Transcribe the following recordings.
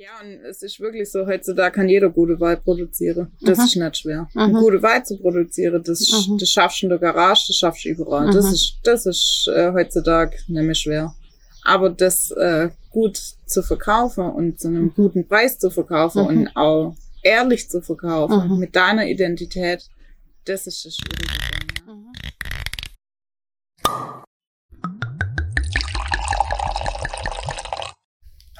Ja, und es ist wirklich so, heutzutage kann jeder gute Wein produzieren. Das mhm. ist nicht schwer. Eine gute Wein zu produzieren, das, das schaffst du in der Garage, das schaffst du überall. Das mhm. ist, das ist äh, heutzutage nicht mehr schwer. Aber das äh, gut zu verkaufen und zu einem guten Preis zu verkaufen und auch ehrlich zu verkaufen mit deiner Identität, das ist das Schwierige.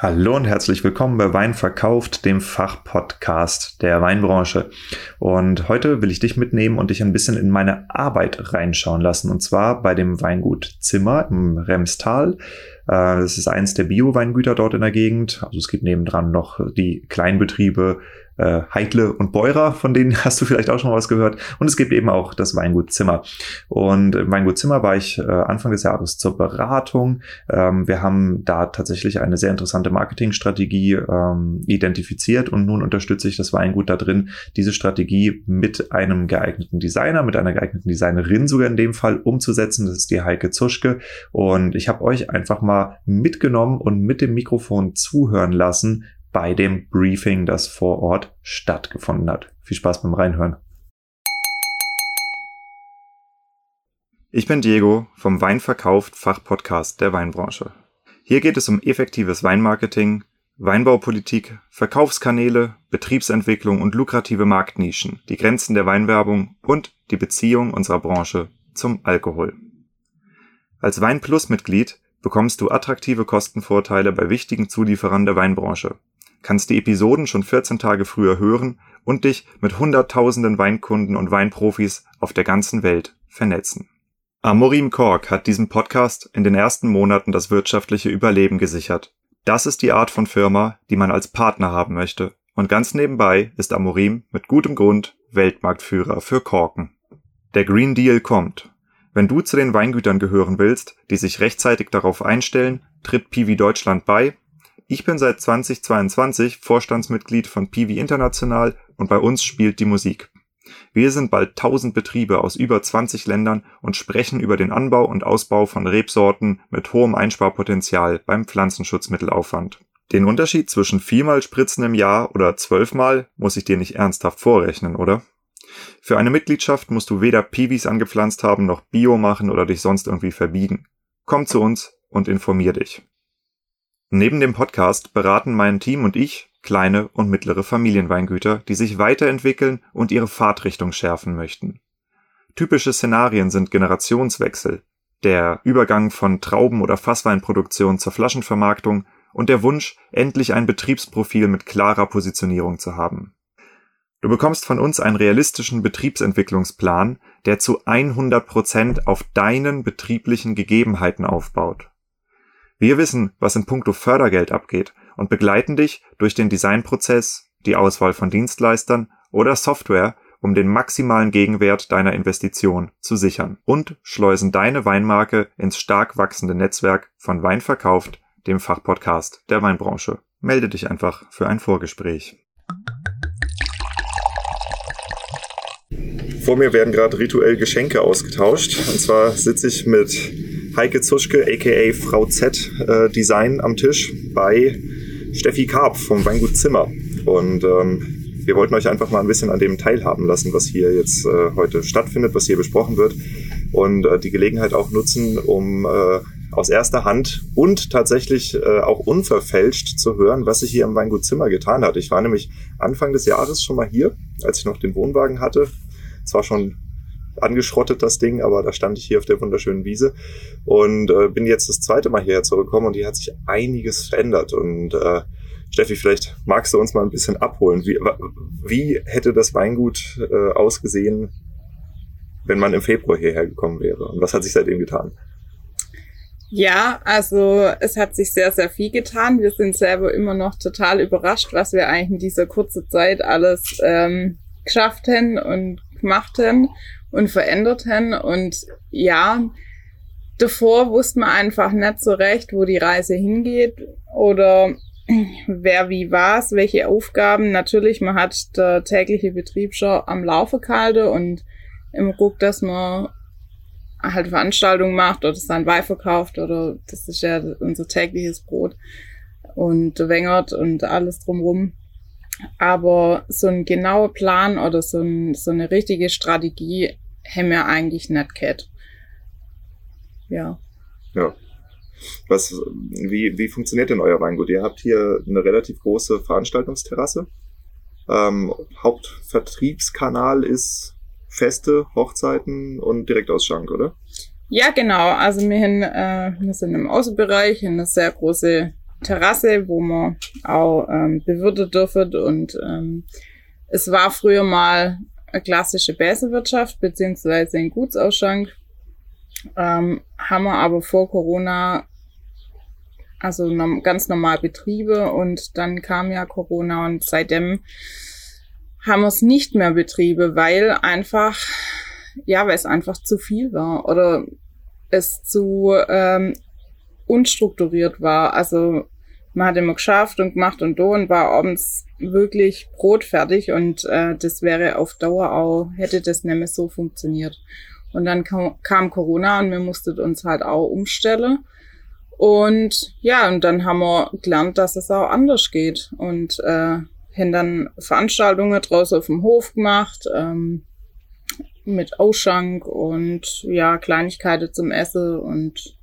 Hallo und herzlich willkommen bei Wein verkauft, dem Fachpodcast der Weinbranche. Und heute will ich dich mitnehmen und dich ein bisschen in meine Arbeit reinschauen lassen. Und zwar bei dem Weingut Zimmer im Remstal. Äh, das ist eins der Bio-Weingüter dort in der Gegend. Also es gibt nebendran noch die Kleinbetriebe äh, Heidle und Beurer, von denen hast du vielleicht auch schon mal was gehört. Und es gibt eben auch das Weingut Zimmer. Und im Weingut Zimmer war ich äh, Anfang des Jahres zur Beratung. Ähm, wir haben da tatsächlich eine sehr interessante Marketingstrategie ähm, identifiziert und nun unterstütze ich das Weingut da drin, diese Strategie mit einem geeigneten Designer, mit einer geeigneten Designerin sogar in dem Fall umzusetzen. Das ist die Heike Zuschke. Und ich habe euch einfach mal mitgenommen und mit dem Mikrofon zuhören lassen, bei dem Briefing, das vor Ort stattgefunden hat. Viel Spaß beim Reinhören. Ich bin Diego vom Weinverkauft Fachpodcast der Weinbranche. Hier geht es um effektives Weinmarketing, Weinbaupolitik, Verkaufskanäle, Betriebsentwicklung und lukrative Marktnischen, die Grenzen der Weinwerbung und die Beziehung unserer Branche zum Alkohol. Als Weinplus-Mitglied bekommst du attraktive Kostenvorteile bei wichtigen Zulieferern der Weinbranche, kannst die Episoden schon 14 Tage früher hören und dich mit hunderttausenden Weinkunden und Weinprofis auf der ganzen Welt vernetzen. Amorim Kork hat diesem Podcast in den ersten Monaten das wirtschaftliche Überleben gesichert. Das ist die Art von Firma, die man als Partner haben möchte. Und ganz nebenbei ist Amorim mit gutem Grund Weltmarktführer für Korken. Der Green Deal kommt. Wenn du zu den Weingütern gehören willst, die sich rechtzeitig darauf einstellen, tritt Piwi Deutschland bei ich bin seit 2022 Vorstandsmitglied von Piwi International und bei uns spielt die Musik. Wir sind bald 1000 Betriebe aus über 20 Ländern und sprechen über den Anbau und Ausbau von Rebsorten mit hohem Einsparpotenzial beim Pflanzenschutzmittelaufwand. Den Unterschied zwischen viermal Spritzen im Jahr oder zwölfmal muss ich dir nicht ernsthaft vorrechnen, oder? Für eine Mitgliedschaft musst du weder Piwis angepflanzt haben noch Bio machen oder dich sonst irgendwie verbiegen. Komm zu uns und informier dich. Neben dem Podcast beraten mein Team und ich kleine und mittlere Familienweingüter, die sich weiterentwickeln und ihre Fahrtrichtung schärfen möchten. Typische Szenarien sind Generationswechsel, der Übergang von Trauben- oder Fassweinproduktion zur Flaschenvermarktung und der Wunsch, endlich ein Betriebsprofil mit klarer Positionierung zu haben. Du bekommst von uns einen realistischen Betriebsentwicklungsplan, der zu 100 Prozent auf deinen betrieblichen Gegebenheiten aufbaut. Wir wissen, was in puncto Fördergeld abgeht und begleiten dich durch den Designprozess, die Auswahl von Dienstleistern oder Software, um den maximalen Gegenwert deiner Investition zu sichern und schleusen deine Weinmarke ins stark wachsende Netzwerk von Wein verkauft, dem Fachpodcast der Weinbranche. Melde dich einfach für ein Vorgespräch. Vor mir werden gerade rituell Geschenke ausgetauscht. Und zwar sitze ich mit Heike Zuschke, aka Frau Z äh, Design am Tisch bei Steffi Karp vom Weingut Zimmer. Und ähm, wir wollten euch einfach mal ein bisschen an dem teilhaben lassen, was hier jetzt äh, heute stattfindet, was hier besprochen wird. Und äh, die Gelegenheit auch nutzen, um äh, aus erster Hand und tatsächlich äh, auch unverfälscht zu hören, was sich hier im Weingut Zimmer getan hat. Ich war nämlich Anfang des Jahres schon mal hier, als ich noch den Wohnwagen hatte. Zwar schon angeschrottet, das Ding, aber da stand ich hier auf der wunderschönen Wiese und äh, bin jetzt das zweite Mal hierher zurückgekommen und hier hat sich einiges verändert. Und äh, Steffi, vielleicht magst du uns mal ein bisschen abholen. Wie, wie hätte das Weingut äh, ausgesehen, wenn man im Februar hierher gekommen wäre? Und was hat sich seitdem getan? Ja, also es hat sich sehr, sehr viel getan. Wir sind selber immer noch total überrascht, was wir eigentlich in dieser kurzen Zeit alles ähm, geschafft haben und gemacht haben und veränderten. Und ja, davor wusste man einfach nicht so recht, wo die Reise hingeht oder wer wie was, welche Aufgaben. Natürlich, man hat der tägliche Betrieb schon am Laufe gehalten und immer guckt, dass man halt Veranstaltungen macht oder sein Wein verkauft oder das ist ja unser tägliches Brot. und Wengert und alles drumrum. Aber so ein genauer Plan oder so, ein, so eine richtige Strategie haben wir eigentlich nicht gehabt. Ja. Ja. Was, wie, wie funktioniert denn euer Weingut? Ihr habt hier eine relativ große Veranstaltungsterrasse. Ähm, Hauptvertriebskanal ist Feste, Hochzeiten und Direktausschank, oder? Ja, genau. Also wir, hin, äh, wir sind im Außenbereich in einer sehr große Terrasse, wo man auch ähm, bewirten dürfen. Und ähm, es war früher mal eine klassische Bäsewirtschaft beziehungsweise ein Gutsausschank. Ähm, haben wir aber vor Corona also ganz normal Betriebe und dann kam ja Corona und seitdem haben wir es nicht mehr Betriebe, weil einfach, ja, weil es einfach zu viel war oder es zu ähm, unstrukturiert war. Also man hat immer geschafft und gemacht und do und war abends wirklich brotfertig und äh, das wäre auf Dauer auch, hätte das nicht mehr so funktioniert. Und dann kam, kam Corona und wir mussten uns halt auch umstellen. Und ja, und dann haben wir gelernt, dass es auch anders geht. Und äh, haben dann Veranstaltungen draußen auf dem Hof gemacht, ähm, mit Ausschank und ja, Kleinigkeiten zum Essen und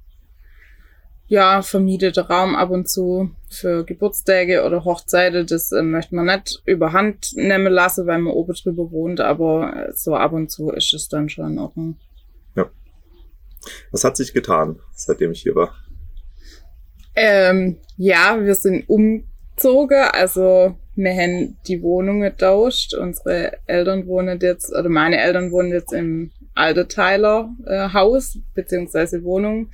ja, vermietete Raum ab und zu für Geburtstage oder Hochzeiten. Das äh, möchte man nicht überhand nehmen lassen, weil man oben drüber wohnt, aber so ab und zu ist es dann schon in Ordnung. Ja. Was hat sich getan, seitdem ich hier war? Ähm, ja, wir sind umgezogen, also wir haben die Wohnung getauscht. Unsere Eltern wohnen jetzt, oder meine Eltern wohnen jetzt im Alterteiler äh, Haus, beziehungsweise Wohnung.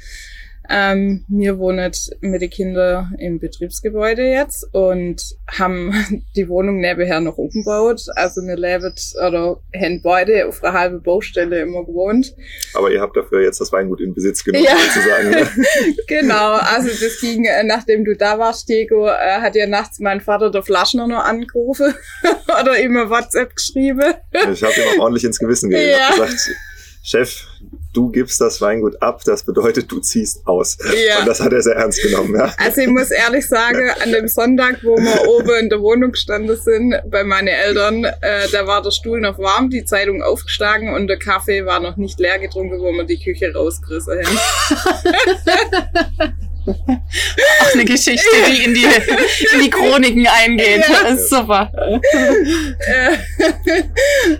Ähm, wir wohnen mit den Kindern im Betriebsgebäude jetzt und haben die Wohnung nebenher noch umgebaut. Also wir leben oder haben beide auf einer halben Baustelle immer gewohnt. Aber ihr habt dafür jetzt das Weingut in Besitz genommen, ja. sozusagen. Ne? genau, also das ging, äh, nachdem du da warst, Diego, äh, hat ja nachts mein Vater der Flaschner noch angerufen oder immer WhatsApp geschrieben. Ich habe ihm auch ordentlich ins Gewissen gegeben. Ja. gesagt, Chef, du gibst das Weingut ab, das bedeutet, du ziehst aus. Ja. Und das hat er sehr ernst genommen. Ja. Also ich muss ehrlich sagen, an dem Sonntag, wo wir oben in der Wohnung gestanden sind, bei meinen Eltern, äh, da war der Stuhl noch warm, die Zeitung aufgeschlagen und der Kaffee war noch nicht leer getrunken, wo wir die Küche rausgerissen haben. Auch eine Geschichte, die in die, in die Chroniken eingeht. Ja. Das ist super.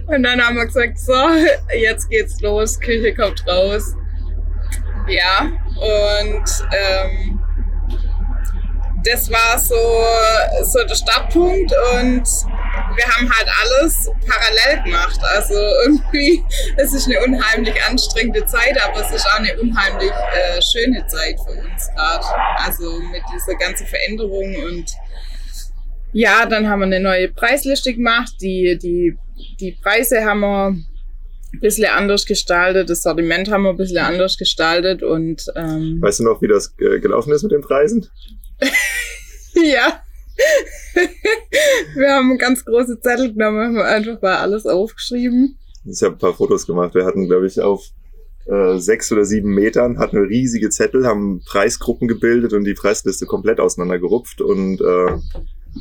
Und dann haben wir gesagt, so, jetzt geht's los, Küche kommt raus. Ja, und ähm, das war so, so der Startpunkt und wir haben halt alles parallel gemacht. Also irgendwie, es ist eine unheimlich anstrengende Zeit, aber es ist auch eine unheimlich äh, schöne Zeit für uns gerade. Also mit dieser ganzen Veränderung und ja, dann haben wir eine neue Preisliste gemacht. Die, die, die Preise haben wir ein bisschen anders gestaltet, das Sortiment haben wir ein bisschen anders gestaltet und ähm, Weißt du noch, wie das gelaufen ist mit den Preisen? ja. wir haben ganz große Zettel genommen, haben einfach mal alles aufgeschrieben. Ich habe ein paar Fotos gemacht. Wir hatten, glaube ich, auf äh, sechs oder sieben Metern, hatten wir riesige Zettel, haben Preisgruppen gebildet und die Preisliste komplett auseinandergerupft und äh,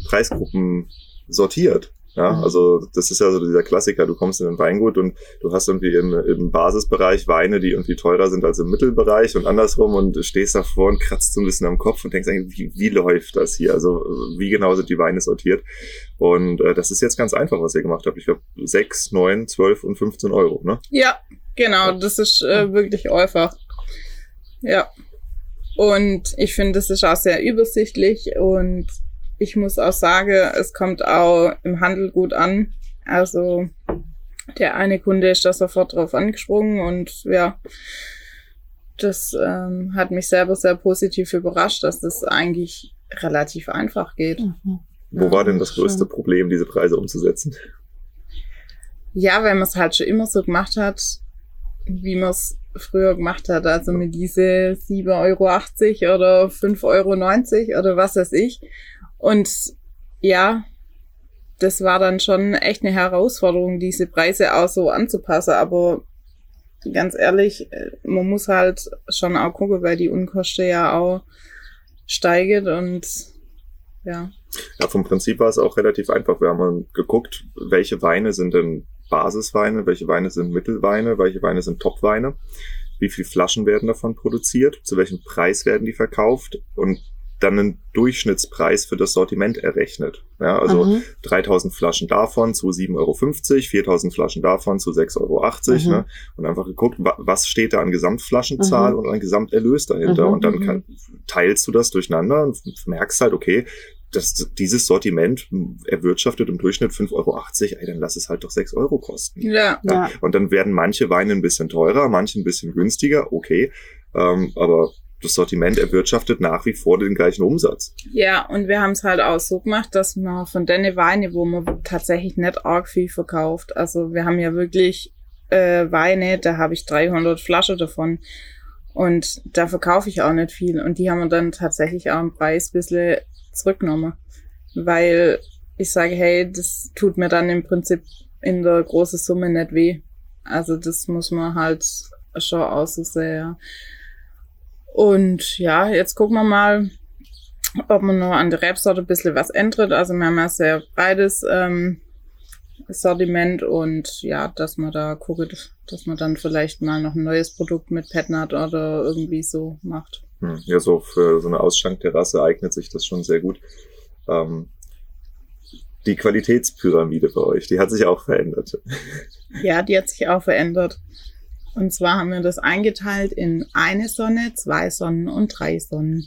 Preisgruppen sortiert. Ja, mhm. also das ist ja so dieser Klassiker. Du kommst in ein Weingut und du hast irgendwie im, im Basisbereich Weine, die irgendwie teurer sind als im Mittelbereich und andersrum und stehst davor und kratzt so ein bisschen am Kopf und denkst eigentlich, wie, wie läuft das hier? Also wie genau sind die Weine sortiert? Und äh, das ist jetzt ganz einfach, was ihr gemacht habt. Ich glaube sechs, neun, zwölf und 15 Euro, ne? Ja, genau. Das ist äh, wirklich einfach. Ja. Und ich finde, das ist auch sehr übersichtlich und ich muss auch sagen, es kommt auch im Handel gut an. Also der eine Kunde ist da sofort drauf angesprungen und ja, das ähm, hat mich selber sehr positiv überrascht, dass das eigentlich relativ einfach geht. Mhm. Wo war denn das größte Problem, diese Preise umzusetzen? Ja, wenn man es halt schon immer so gemacht hat, wie man es früher gemacht hat, also mit diese 7,80 Euro oder 5,90 Euro oder was weiß ich. Und ja, das war dann schon echt eine Herausforderung, diese Preise auch so anzupassen. Aber ganz ehrlich, äh, man muss halt schon auch gucken, weil die Unkosten ja auch steigt und ja. Ja, vom Prinzip war es auch relativ einfach. Wir haben geguckt, welche Weine sind denn Basisweine, welche Weine sind Mittelweine, welche Weine sind Topweine, wie viele Flaschen werden davon produziert, zu welchem Preis werden die verkauft und dann einen Durchschnittspreis für das Sortiment errechnet. Ja, also mhm. 3000 Flaschen davon zu 7,50 Euro, 4000 Flaschen davon zu 6,80 Euro. Mhm. Ne? Und einfach geguckt, was steht da an Gesamtflaschenzahl mhm. und an Gesamterlös dahinter. Mhm. Und dann kann, teilst du das durcheinander und merkst halt, okay, das, dieses Sortiment erwirtschaftet im Durchschnitt 5,80 Euro, ey, dann lass es halt doch 6 Euro kosten. Ja. ja. Und dann werden manche Weine ein bisschen teurer, manche ein bisschen günstiger, okay. Ähm, aber das Sortiment erwirtschaftet nach wie vor den gleichen Umsatz. Ja, und wir haben es halt auch so gemacht, dass man von den Weine, wo man tatsächlich nicht arg viel verkauft, also wir haben ja wirklich äh, Weine, da habe ich 300 Flaschen davon und da verkaufe ich auch nicht viel und die haben wir dann tatsächlich auch im Preis ein bisschen zurückgenommen, weil ich sage, hey, das tut mir dann im Prinzip in der großen Summe nicht weh. Also das muss man halt schon aussehen, ja. Und ja, jetzt gucken wir mal, ob man noch an der Rebsorte ein bisschen was ändert. Also wir haben ja sehr breites ähm, Sortiment und ja, dass man da guckt, dass man dann vielleicht mal noch ein neues Produkt mit Petnat oder irgendwie so macht. Hm, ja, so für so eine Ausschankterrasse eignet sich das schon sehr gut. Ähm, die Qualitätspyramide bei euch, die hat sich auch verändert. Ja, die hat sich auch verändert. Und zwar haben wir das eingeteilt in eine Sonne, zwei Sonnen und drei Sonnen.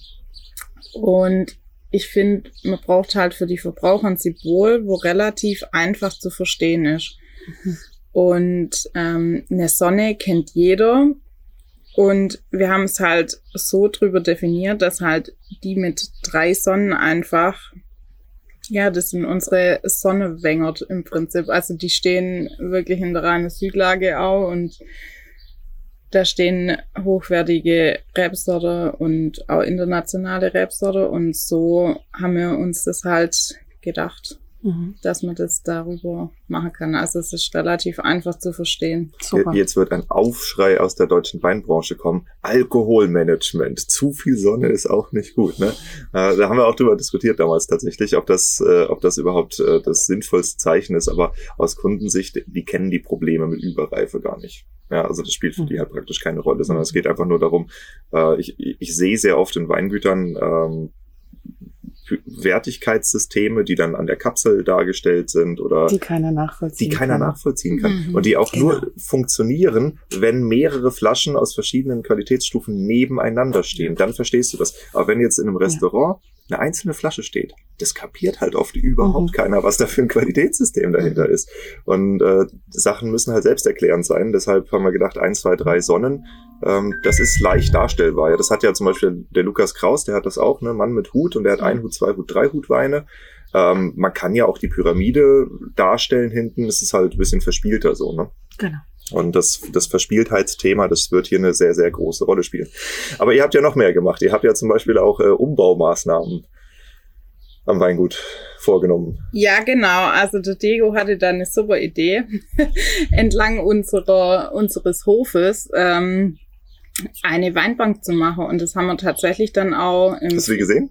Und ich finde, man braucht halt für die Verbraucher ein Symbol, wo relativ einfach zu verstehen ist. Und ähm, eine Sonne kennt jeder. Und wir haben es halt so drüber definiert, dass halt die mit drei Sonnen einfach, ja, das sind unsere Sonnewängert im Prinzip. Also die stehen wirklich in der reinen Südlage auch und da stehen hochwertige Rebsorte und auch internationale Rebsorte und so haben wir uns das halt gedacht, mhm. dass man das darüber machen kann. Also es ist relativ einfach zu verstehen. Super. Jetzt wird ein Aufschrei aus der deutschen Weinbranche kommen. Alkoholmanagement. Zu viel Sonne ist auch nicht gut. Ne? Äh, da haben wir auch drüber diskutiert damals tatsächlich, ob das, äh, ob das überhaupt äh, das sinnvollste Zeichen ist. Aber aus Kundensicht, die kennen die Probleme mit Überreife gar nicht. Ja, also das spielt für die halt praktisch keine Rolle, sondern es geht einfach nur darum, äh, ich, ich sehe sehr oft in Weingütern ähm, Wertigkeitssysteme, die dann an der Kapsel dargestellt sind oder die keiner nachvollziehen, die keiner kann. nachvollziehen kann mhm, und die auch genau. nur funktionieren, wenn mehrere Flaschen aus verschiedenen Qualitätsstufen nebeneinander stehen. Dann verstehst du das. Aber wenn jetzt in einem Restaurant ja eine einzelne Flasche steht, das kapiert halt oft überhaupt mhm. keiner, was da für ein Qualitätssystem dahinter ist. Und äh, Sachen müssen halt selbsterklärend sein. Deshalb haben wir gedacht, eins, zwei, drei Sonnen, ähm, das ist leicht darstellbar. Ja, das hat ja zum Beispiel der Lukas Kraus, der hat das auch, ne, Mann mit Hut und der hat ein Hut, zwei Hut, drei Hut Weine. Ähm, man kann ja auch die Pyramide darstellen hinten. Es ist halt ein bisschen verspielter so, ne? Genau. Und das, das Verspieltheitsthema, das wird hier eine sehr, sehr große Rolle spielen. Aber ihr habt ja noch mehr gemacht. Ihr habt ja zum Beispiel auch äh, Umbaumaßnahmen am Weingut vorgenommen. Ja, genau. Also der Diego hatte da eine super Idee, entlang unserer, unseres Hofes ähm, eine Weinbank zu machen. Und das haben wir tatsächlich dann auch. Im Hast du die gesehen?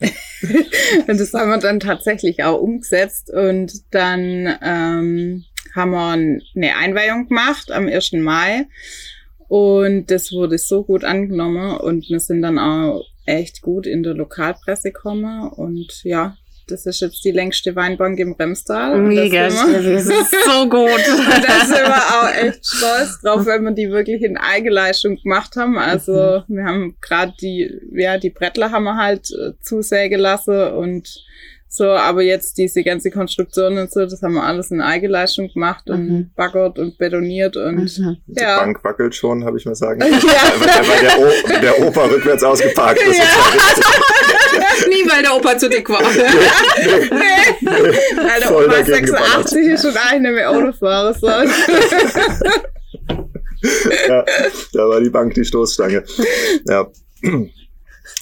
und das haben wir dann tatsächlich auch umgesetzt. Und dann ähm, haben wir eine Einweihung gemacht am 1. Mai. Und das wurde so gut angenommen und wir sind dann auch echt gut in der Lokalpresse gekommen. Und ja, das ist jetzt die längste Weinbank im Remstal. Mega, das, das ist so gut. und da sind wir auch echt stolz drauf, wenn wir die wirklich in Eigenleistung gemacht haben. Also mhm. wir haben gerade die, ja, die Brettler haben wir halt äh, zusägen lassen und so, aber jetzt diese ganze Konstruktion und so, das haben wir alles in Eigenleistung gemacht und mhm. baggert und betoniert und mhm. Die ja. Bank wackelt schon, habe ich mal sagen. ja. weil, weil der, o der Opa rückwärts ausgeparkt ist. Ja. Nie, weil der Opa zu dick war. nee, nee. Weil der Voll Opa 86 ist schon eigentlich nicht mehr Autofahrer. So. ja, da war die Bank die Stoßstange. Ja.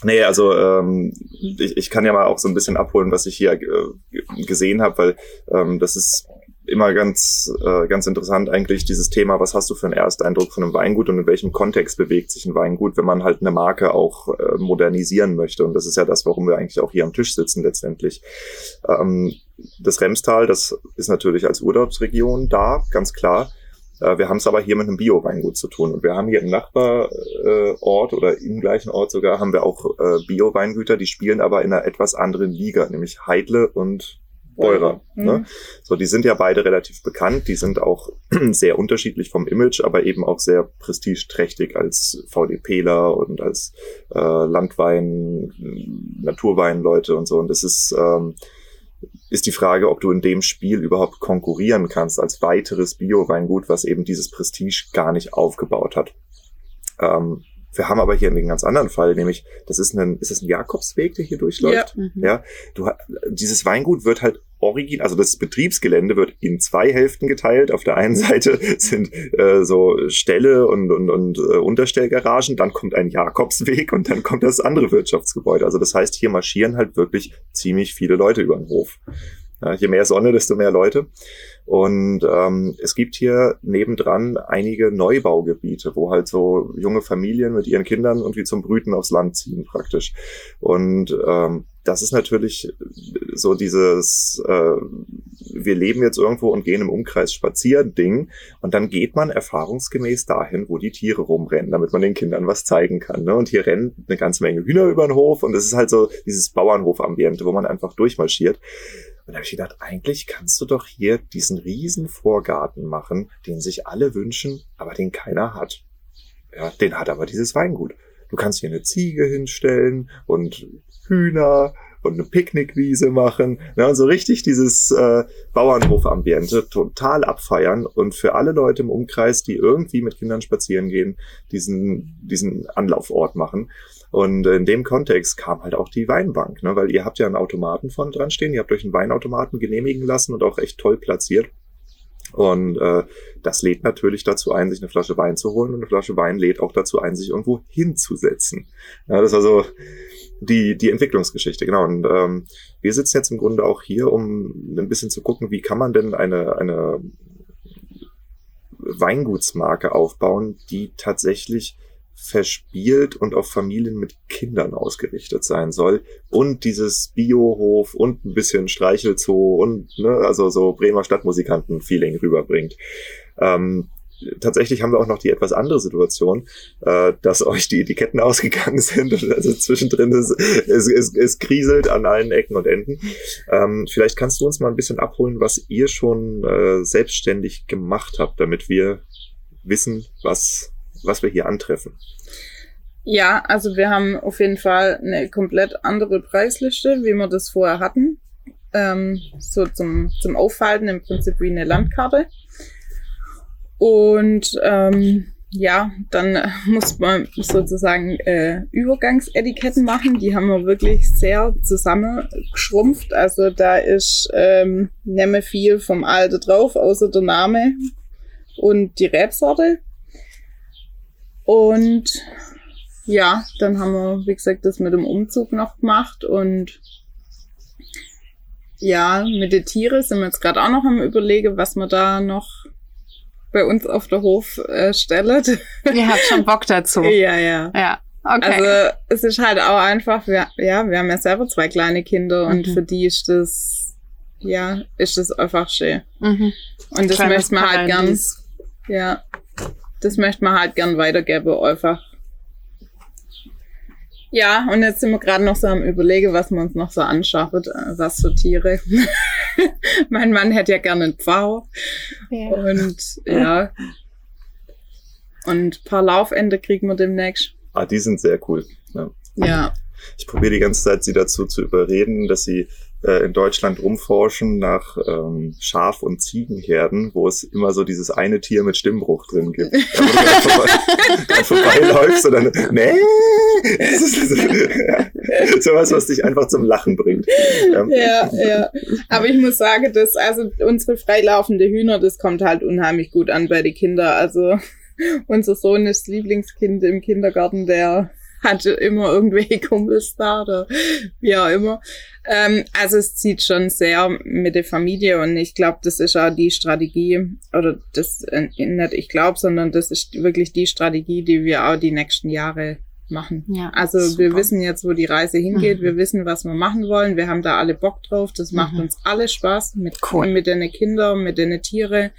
Nee, also ähm, ich, ich kann ja mal auch so ein bisschen abholen, was ich hier äh, gesehen habe, weil ähm, das ist immer ganz, äh, ganz interessant eigentlich dieses Thema, was hast du für einen Ersteindruck von einem Weingut und in welchem Kontext bewegt sich ein Weingut, wenn man halt eine Marke auch äh, modernisieren möchte. Und das ist ja das, warum wir eigentlich auch hier am Tisch sitzen letztendlich. Ähm, das Remstal, das ist natürlich als Urlaubsregion da, ganz klar. Äh, wir haben es aber hier mit einem Bio-Weingut zu tun. Und wir haben hier im Nachbarort oder im gleichen Ort sogar haben wir auch äh, Bio-Weingüter, die spielen aber in einer etwas anderen Liga, nämlich Heidle und Beurer. Mhm. Ne? So, die sind ja beide relativ bekannt, die sind auch sehr unterschiedlich vom Image, aber eben auch sehr prestigeträchtig als VDPler und als äh, Landwein, Naturweinleute und so. Und das ist, ähm, ist die Frage, ob du in dem Spiel überhaupt konkurrieren kannst als weiteres Bio-Weingut, was eben dieses Prestige gar nicht aufgebaut hat. Ähm, wir haben aber hier einen ganz anderen Fall, nämlich das ist ein, ist das ein Jakobsweg, der hier durchläuft? Ja. Mhm. ja du, dieses Weingut wird halt original, also das Betriebsgelände wird in zwei Hälften geteilt. Auf der einen Seite sind äh, so Ställe und, und, und äh, Unterstellgaragen, dann kommt ein Jakobsweg und dann kommt das andere Wirtschaftsgebäude. Also das heißt, hier marschieren halt wirklich ziemlich viele Leute über den Hof. Ja, je mehr Sonne, desto mehr Leute. Und ähm, es gibt hier nebendran einige Neubaugebiete, wo halt so junge Familien mit ihren Kindern irgendwie zum Brüten aufs Land ziehen praktisch. Und ähm, das ist natürlich so dieses, äh, wir leben jetzt irgendwo und gehen im Umkreis spazieren Ding. Und dann geht man erfahrungsgemäß dahin, wo die Tiere rumrennen, damit man den Kindern was zeigen kann. Ne? Und hier rennen eine ganze Menge Hühner über den Hof und es ist halt so dieses Bauernhof-Ambiente, wo man einfach durchmarschiert. Und da habe ich gedacht, eigentlich kannst du doch hier diesen riesen Vorgarten machen, den sich alle wünschen, aber den keiner hat. Ja, den hat aber dieses Weingut. Du kannst hier eine Ziege hinstellen und Hühner und eine Picknickwiese machen. Ja, und so richtig dieses äh, Bauernhof-Ambiente total abfeiern und für alle Leute im Umkreis, die irgendwie mit Kindern spazieren gehen, diesen, diesen Anlaufort machen. Und in dem Kontext kam halt auch die Weinbank, ne? weil ihr habt ja einen Automaten von dran stehen, ihr habt euch einen Weinautomaten genehmigen lassen und auch echt toll platziert. Und äh, das lädt natürlich dazu ein, sich eine Flasche Wein zu holen und eine Flasche Wein lädt auch dazu ein, sich irgendwo hinzusetzen. Ja, das war so die, die Entwicklungsgeschichte, genau. Und ähm, wir sitzen jetzt im Grunde auch hier, um ein bisschen zu gucken, wie kann man denn eine, eine Weingutsmarke aufbauen, die tatsächlich verspielt und auf Familien mit Kindern ausgerichtet sein soll und dieses Biohof und ein bisschen Streichelzoo und ne, also so Bremer Stadtmusikanten-Feeling rüberbringt. Ähm, tatsächlich haben wir auch noch die etwas andere Situation, äh, dass euch die Etiketten ausgegangen sind und also zwischendrin es, es, es, es kriselt an allen Ecken und Enden. Ähm, vielleicht kannst du uns mal ein bisschen abholen, was ihr schon äh, selbstständig gemacht habt, damit wir wissen, was was wir hier antreffen. Ja, also wir haben auf jeden Fall eine komplett andere Preisliste, wie wir das vorher hatten. Ähm, so zum, zum Auffalten im Prinzip wie eine Landkarte. Und ähm, ja, dann muss man sozusagen äh, Übergangsetiketten machen. Die haben wir wirklich sehr zusammengeschrumpft. Also da ist ähm, nicht mehr viel vom Alter drauf, außer der Name und die Rebsorte. Und ja, dann haben wir, wie gesagt, das mit dem Umzug noch gemacht und ja, mit den Tieren sind wir jetzt gerade auch noch am überlegen, was wir da noch bei uns auf der Hof äh. Ihr habt schon Bock dazu. ja, ja. Ja. Okay. Also es ist halt auch einfach, wir, ja, wir haben ja selber zwei kleine Kinder und mhm. für die ist das, ja, ist das einfach schön. Mhm. Und das möchte man halt gern, ja, das möchte man halt gern weitergeben, einfach. Ja, und jetzt sind wir gerade noch so am überlegen, was wir uns noch so anschaffen, äh, was für Tiere. mein Mann hätte ja gerne einen Pfau. Ja. Und ja. Und ein paar Laufende kriegen wir demnächst. Ah, die sind sehr cool. Ja. ja. Ich probiere die ganze Zeit, sie dazu zu überreden, dass sie äh, in Deutschland rumforschen nach ähm, Schaf- und Ziegenherden, wo es immer so dieses eine Tier mit Stimmbruch drin gibt. Da, wo du vorbei, vorbeiläufst und dann, nee, ist sowas, was dich einfach zum Lachen bringt. Ja. ja, ja. Aber ich muss sagen, dass also unsere freilaufende Hühner, das kommt halt unheimlich gut an bei den Kindern. Also unser Sohn ist Lieblingskind im Kindergarten, der hatte immer irgendwelche Kumpels da oder wie auch immer. Ähm, also es zieht schon sehr mit der Familie und ich glaube, das ist auch die Strategie, oder das äh, nicht ich glaube, sondern das ist wirklich die Strategie, die wir auch die nächsten Jahre machen. Ja, also super. wir wissen jetzt, wo die Reise hingeht, Mhm. wir wissen, was wir machen wollen, wir haben da alle Bock drauf, das macht Mhm. uns alle Spaß mit, Cool. mit den Kindern, mit den Tiere.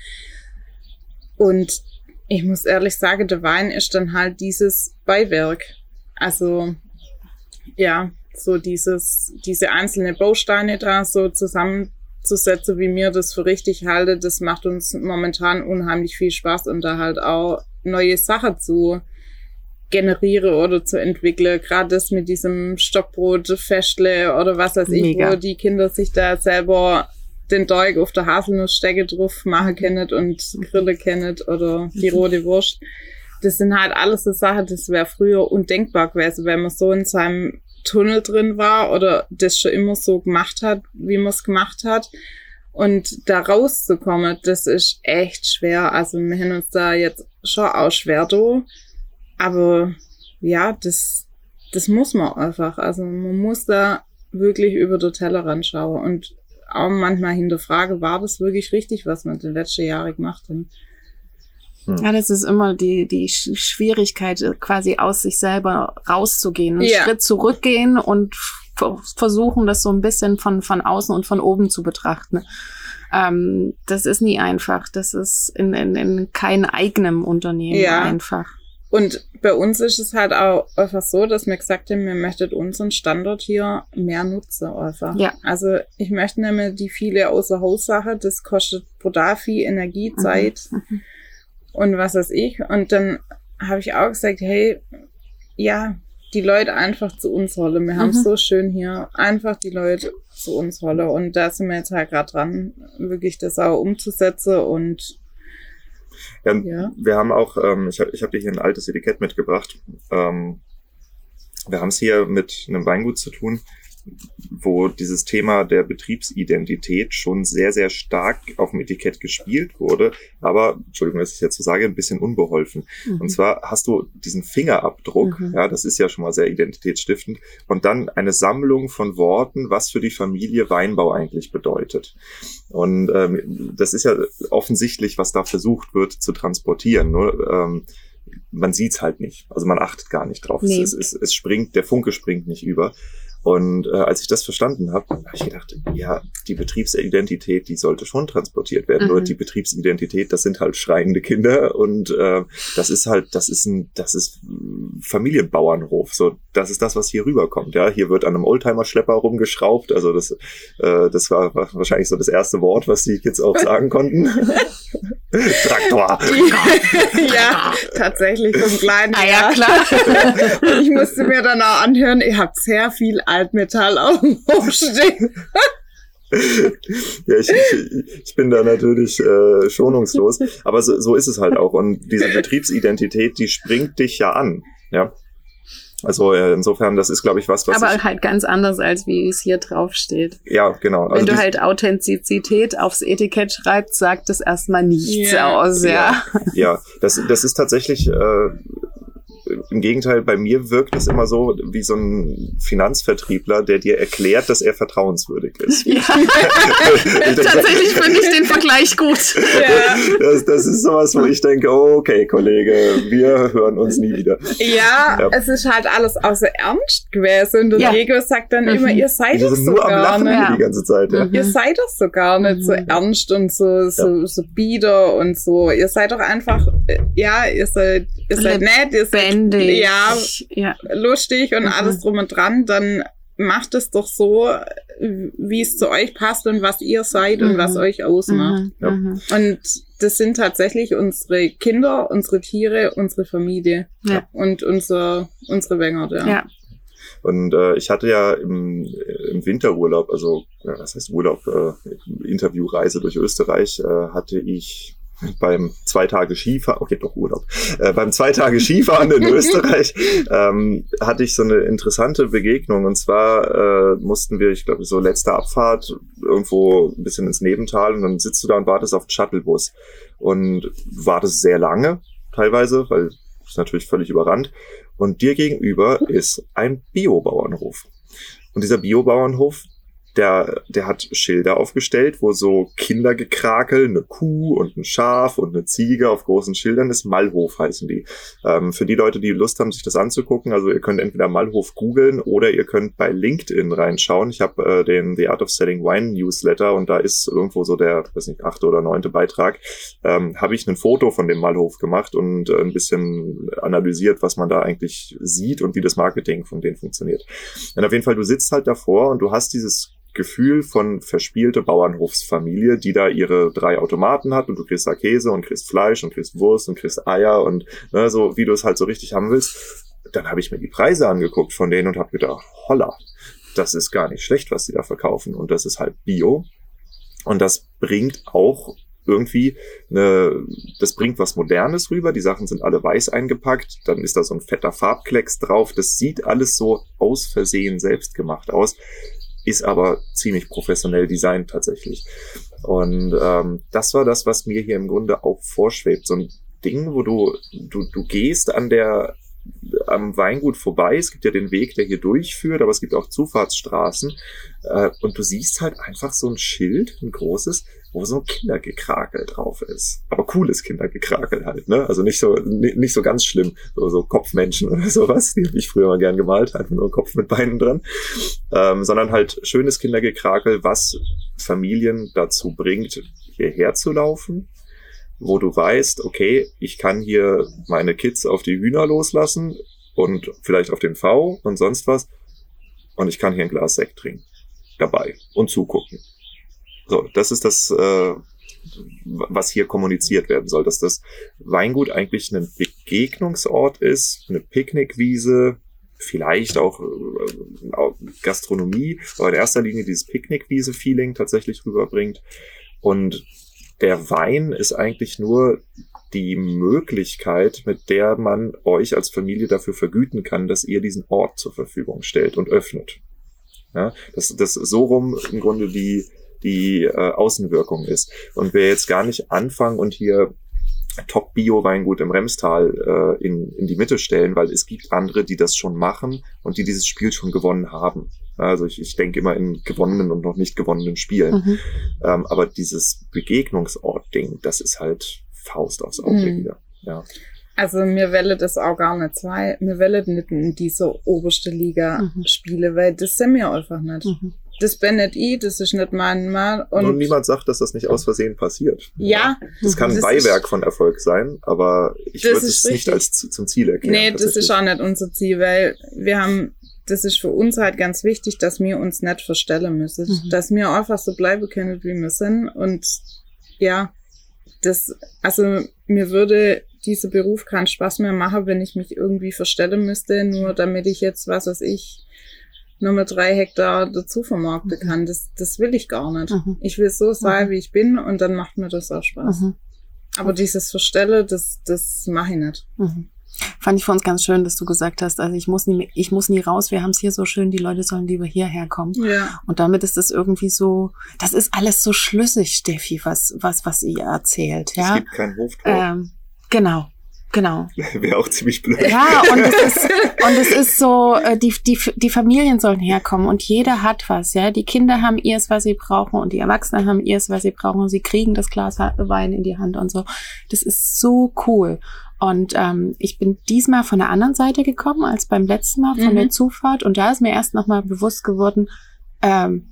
Und ich muss ehrlich sagen, der Wein ist dann halt dieses Beiwerk. Also ja, so dieses, diese einzelne Bausteine da so zusammenzusetzen, wie mir das für richtig halte, das macht uns momentan unheimlich viel Spaß und da halt auch neue Sachen zu generiere oder zu entwickeln. Gerade das mit diesem Stockbrot, Festle oder was weiß ich, Mega. wo die Kinder sich da selber den Teig auf der Haselnussstecke drauf machen können und Grille kennen oder die rote Wurst. Das sind halt alles so Sachen, das wäre früher undenkbar gewesen, wenn man so in seinem Tunnel drin war oder das schon immer so gemacht hat, wie man es gemacht hat. Und da rauszukommen, das ist echt schwer. Also wir haben uns da jetzt schon auch schwer do. Aber ja, das, das muss man einfach. Also man muss da wirklich über den Tellerrand schauen und auch manchmal hinterfragen, war das wirklich richtig, was wir die letzten Jahre gemacht haben. Ja, das ist immer die, die Sch- Schwierigkeit, äh, quasi aus sich selber rauszugehen, einen Ja. Schritt zurückgehen und versuchen, das so ein bisschen von, von außen und von oben zu betrachten. Ähm, das ist nie einfach. Das ist in, in, in keinem eigenen Unternehmen Ja. einfach. Und bei uns ist es halt auch einfach so, dass wir gesagt haben, wir möchten unseren Standort hier mehr nutzen einfach. Ja. Also ich möchte nämlich die viele Außerhaussache, das kostet brutal viel Energie, Zeit Mhm. Und was weiß ich. Und dann habe ich auch gesagt, hey, ja, die Leute einfach zu uns holen. Wir haben es Mhm. so schön hier. Einfach die Leute zu uns holen. Und da sind wir jetzt halt gerade dran, wirklich das auch umzusetzen und Ja, Ja. Wir haben auch, ähm, ich habe ich hab dir hier ein altes Etikett mitgebracht. Ähm, wir haben es hier mit einem Weingut zu tun, wo dieses Thema der Betriebsidentität schon sehr, sehr stark auf dem Etikett gespielt wurde, aber, Entschuldigung, dass ich jetzt so sage, ein bisschen unbeholfen. Mhm. Und zwar hast du diesen Fingerabdruck, Mhm. ja, das ist ja schon mal sehr identitätsstiftend, und dann eine Sammlung von Worten, was für die Familie Weinbau eigentlich bedeutet. Und ähm, das ist ja offensichtlich, was da versucht wird zu transportieren. Nur ähm, man sieht's halt nicht. Also man achtet gar nicht drauf. Nee. Es, es, es springt, der Funke springt nicht über. Und äh, als ich das verstanden habe, habe ich gedacht, ja, die Betriebsidentität, die sollte schon transportiert werden. Mhm. Nur die Betriebsidentität, das sind halt schreiende Kinder und äh, das ist halt, das ist ein, das ist ein Familienbauernhof. So, das ist das, was hier rüberkommt. Ja, hier wird an einem Oldtimer-Schlepper rumgeschraubt. Also das, äh, das war wahrscheinlich so das erste Wort, was die Kids auch sagen konnten. Traktor. ja, tatsächlich vom kleinen. Ah ja, klar. Und ich musste mir dann auch anhören, ihr habt sehr viel Altmetall auf dem Hof stehen. ja, ich, ich, ich bin da natürlich äh, schonungslos, aber so, so ist es halt auch. Und diese Betriebsidentität, die springt dich ja an. Ja. Also äh, insofern, das ist, glaube ich, was, was Aber ich, halt ganz anders, als wie es hier drauf steht. ja, genau. Wenn du dies- halt Authentizität aufs Etikett schreibst, sagt das erstmal nichts Ja. aus, ja. Ja, das, das ist tatsächlich, äh, im Gegenteil, bei mir wirkt es immer so wie so ein Finanzvertriebler, der dir erklärt, dass er vertrauenswürdig ist. Ja, tatsächlich finde ich den Vergleich gut. Ja, Das, das ist sowas, wo ich denke, okay, Kollege, wir hören uns nie wieder. ja, Ja. es ist halt alles außer Ernst gewesen. Und Ja. Diego sagt dann Mhm. immer, ihr seid doch so nur am gar Lachen nicht. Die ganze Zeit. Ja. Mhm. Ihr seid doch so gar nicht so Mhm. ernst und so, so, so bieder und so. Ihr seid doch einfach, ja, ihr seid, ihr seid nett, ihr seid Bändig. Ja. ja. lustig und Mhm. alles drum und dran, dann macht es doch so, wie es zu euch passt und was ihr seid und Mhm. was euch ausmacht. Mhm. Ja. Mhm. Und das sind tatsächlich unsere Kinder, unsere Tiere, unsere Familie Ja. und unser, unsere Wenger. Ja. Ja. Und äh, ich hatte ja im, im Winterurlaub, also ja, was heißt Urlaub, äh, Interviewreise durch Österreich, äh, hatte ich beim zwei Tage Skifahren, okay, doch Urlaub, äh, beim zwei Tage Skifahren in Österreich ähm, hatte ich so eine interessante Begegnung. Und zwar äh, mussten wir, ich glaube, so letzte Abfahrt irgendwo ein bisschen ins Nebental und dann sitzt du da und wartest auf den Shuttlebus. Und wartest sehr lange, teilweise, weil ist natürlich völlig überrannt. Und dir gegenüber ist ein Biobauernhof. Und dieser Biobauernhof, der, der hat Schilder aufgestellt, wo so Kindergekrakel, eine Kuh und ein Schaf und eine Ziege auf großen Schildern ist. Mallhof heißen die. Ähm, für die Leute, die Lust haben, sich das anzugucken, also ihr könnt entweder Mallhof googeln oder ihr könnt bei LinkedIn reinschauen. Ich habe äh, den The Art of Selling Wine Newsletter und da ist irgendwo so der, weiß nicht, achte oder neunte Beitrag, ähm, habe ich ein Foto von dem Mallhof gemacht und äh, ein bisschen analysiert, was man da eigentlich sieht und wie das Marketing von denen funktioniert. Und auf jeden Fall, du sitzt halt davor und du hast dieses Gefühl von verspielte Bauernhofsfamilie, die da ihre drei Automaten hat und du kriegst da Käse und kriegst Fleisch und kriegst Wurst und kriegst Eier und ne, so wie du es halt so richtig haben willst. Dann habe ich mir die Preise angeguckt von denen und habe gedacht, holla, das ist gar nicht schlecht, was die da verkaufen und das ist halt Bio und das bringt auch irgendwie eine, das bringt was Modernes rüber. Die Sachen sind alle weiß eingepackt. Dann ist da so ein fetter Farbklecks drauf. Das sieht alles so aus Versehen selbst gemacht aus ist aber ziemlich professionell designt tatsächlich. Und ähm, das war das, was mir hier im Grunde auch vorschwebt. So ein Ding, wo du, du, du gehst an der, am Weingut vorbei. Es gibt ja den Weg, der hier durchführt, aber es gibt auch Zufahrtsstraßen. Äh, und du siehst halt einfach so ein Schild, ein großes, wo so ein Kindergekrakel drauf ist. Aber cooles Kindergekrakel halt, ne? Also nicht so, nicht so ganz schlimm, so, so Kopfmenschen oder sowas, die habe ich früher mal gern gemalt, einfach nur Kopf mit Beinen dran. Ähm, sondern halt schönes Kindergekrakel, was Familien dazu bringt, hierher zu laufen, wo du weißt, okay, ich kann hier meine Kids auf die Hühner loslassen und vielleicht auf den V und sonst was und ich kann hier ein Glas Sekt trinken dabei und zugucken. So, das ist das, äh, was hier kommuniziert werden soll, dass das Weingut eigentlich ein Begegnungsort ist, eine Picknickwiese, vielleicht auch äh, Gastronomie, aber in erster Linie dieses Picknickwiese-Feeling tatsächlich rüberbringt. Und der Wein ist eigentlich nur die Möglichkeit, mit der man euch als Familie dafür vergüten kann, dass ihr diesen Ort zur Verfügung stellt und öffnet. Ja, dass das so rum im Grunde die die äh, Außenwirkung ist. Und wir jetzt gar nicht anfangen und hier Top-Bio-Weingut im Remstal äh, in, in die Mitte stellen, weil es gibt andere, die das schon machen und die dieses Spiel schon gewonnen haben. Also ich, ich denke immer in gewonnenen und noch nicht gewonnenen Spielen. Mhm. Ähm, aber dieses Begegnungsort-Ding, das ist halt Faust aufs Auge mhm. wieder. Ja. Also mir welle das auch gar nicht zwei. Mir welle nicht in diese oberste Liga mhm. spiele, weil das sind mir einfach nicht. Mhm das bin nicht ich, das ist nicht mein Mann. Und, und niemand sagt, dass das nicht aus Versehen passiert. Ja. Das kann ein Beiwerk von Erfolg sein, aber ich würde es nicht als zum Ziel erklären. Nee, das ist auch nicht unser Ziel, weil wir haben, das ist für uns halt ganz wichtig, dass wir uns nicht verstellen müssen. Mhm. Dass wir einfach so bleiben können, wie wir sind. Und ja, das, also mir würde dieser Beruf keinen Spaß mehr machen, wenn ich mich irgendwie verstellen müsste, nur damit ich jetzt, was weiß ich, nur mit drei Hektar dazu vermarkten mhm. kann. Das, das will ich gar nicht. Mhm. Ich will so sein, mhm. wie ich bin und dann macht mir das auch Spaß. Mhm. Aber dieses Verstelle, das, das mache ich nicht. Mhm. Fand ich für uns ganz schön, dass du gesagt hast, also ich muss nie, ich muss nie raus, wir haben es hier so schön, die Leute sollen lieber hierher kommen. Ja. Und damit ist es irgendwie so, das ist alles so schlüssig, Steffi, was, was, was ihr erzählt, ja. Es gibt kein Hoftor. Ähm, genau. Genau. Wäre auch ziemlich blöd. Ja, und es ist, und es ist so, äh, die, die, die Familien sollen herkommen und jeder hat was, ja. Die Kinder haben ihrs, was sie brauchen und die Erwachsenen haben ihrs, was sie brauchen und sie kriegen das Glas Wein in die Hand und so. Das ist so cool. Und ähm, ich bin diesmal von der anderen Seite gekommen als beim letzten Mal, von mhm. der Zufahrt. Und da ist mir erst nochmal bewusst geworden, ähm,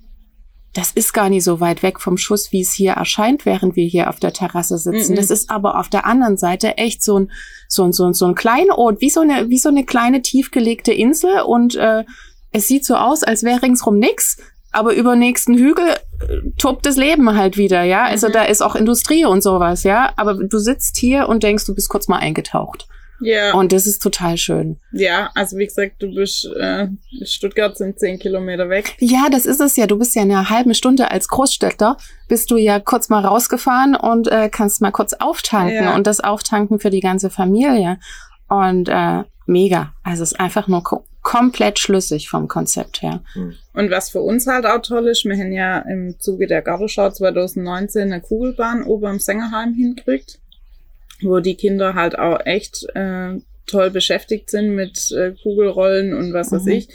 das ist gar nicht so weit weg vom Schuss, wie es hier erscheint, während wir hier auf der Terrasse sitzen. Mm -mm. Das ist aber auf der anderen Seite echt so ein, so ein, so ein, so ein Kleinod, wie so eine, wie so eine kleine tiefgelegte Insel und äh, es sieht so aus, als wäre ringsrum nix, aber über nächsten Hügel äh, tobt das Leben halt wieder, ja. Also mhm. da ist auch Industrie und sowas, ja. Aber du sitzt hier und denkst, du bist kurz mal eingetaucht. Ja. Und das ist total schön. Ja, also wie gesagt, du bist, äh, Stuttgart sind zehn Kilometer weg. Ja, das ist es ja. Du bist ja in einer halben Stunde als Großstädter, bist du ja kurz mal rausgefahren und äh, kannst mal kurz auftanken ja. und das Auftanken für die ganze Familie. Und äh, mega. Also es ist einfach nur ko komplett schlüssig vom Konzept her. Hm. Und was für uns halt auch toll ist, wir haben ja im Zuge der Gartenschau 2019 eine Kugelbahn oben am Sängerheim hinkriegt wo die Kinder halt auch echt äh, toll beschäftigt sind mit äh, Kugelrollen und was weiß Mhm. ich.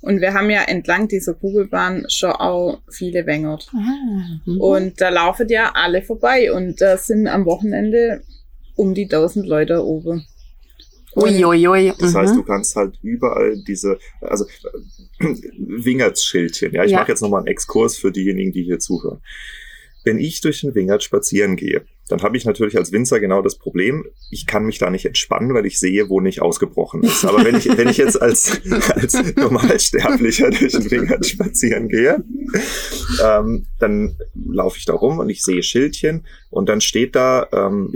Und wir haben ja entlang dieser Kugelbahn schon auch viele Wengert. Ah, mhm. Und da laufen ja alle vorbei und da sind am Wochenende um die 1000 Leute oben. Uiuiui. Das heißt, mhm. du kannst halt überall diese, also äh, Wingertschildchen. Ja, ich Ja. mache jetzt nochmal einen Exkurs für diejenigen, die hier zuhören. Wenn ich durch den Wingert spazieren gehe, dann habe ich natürlich als Winzer genau das Problem, ich kann mich da nicht entspannen, weil ich sehe, wo nicht ausgebrochen ist. Aber wenn ich, wenn ich jetzt als, als Normalsterblicher durch den Wingert spazieren gehe, ähm, dann laufe ich da rum und ich sehe Schildchen und dann steht da, ähm,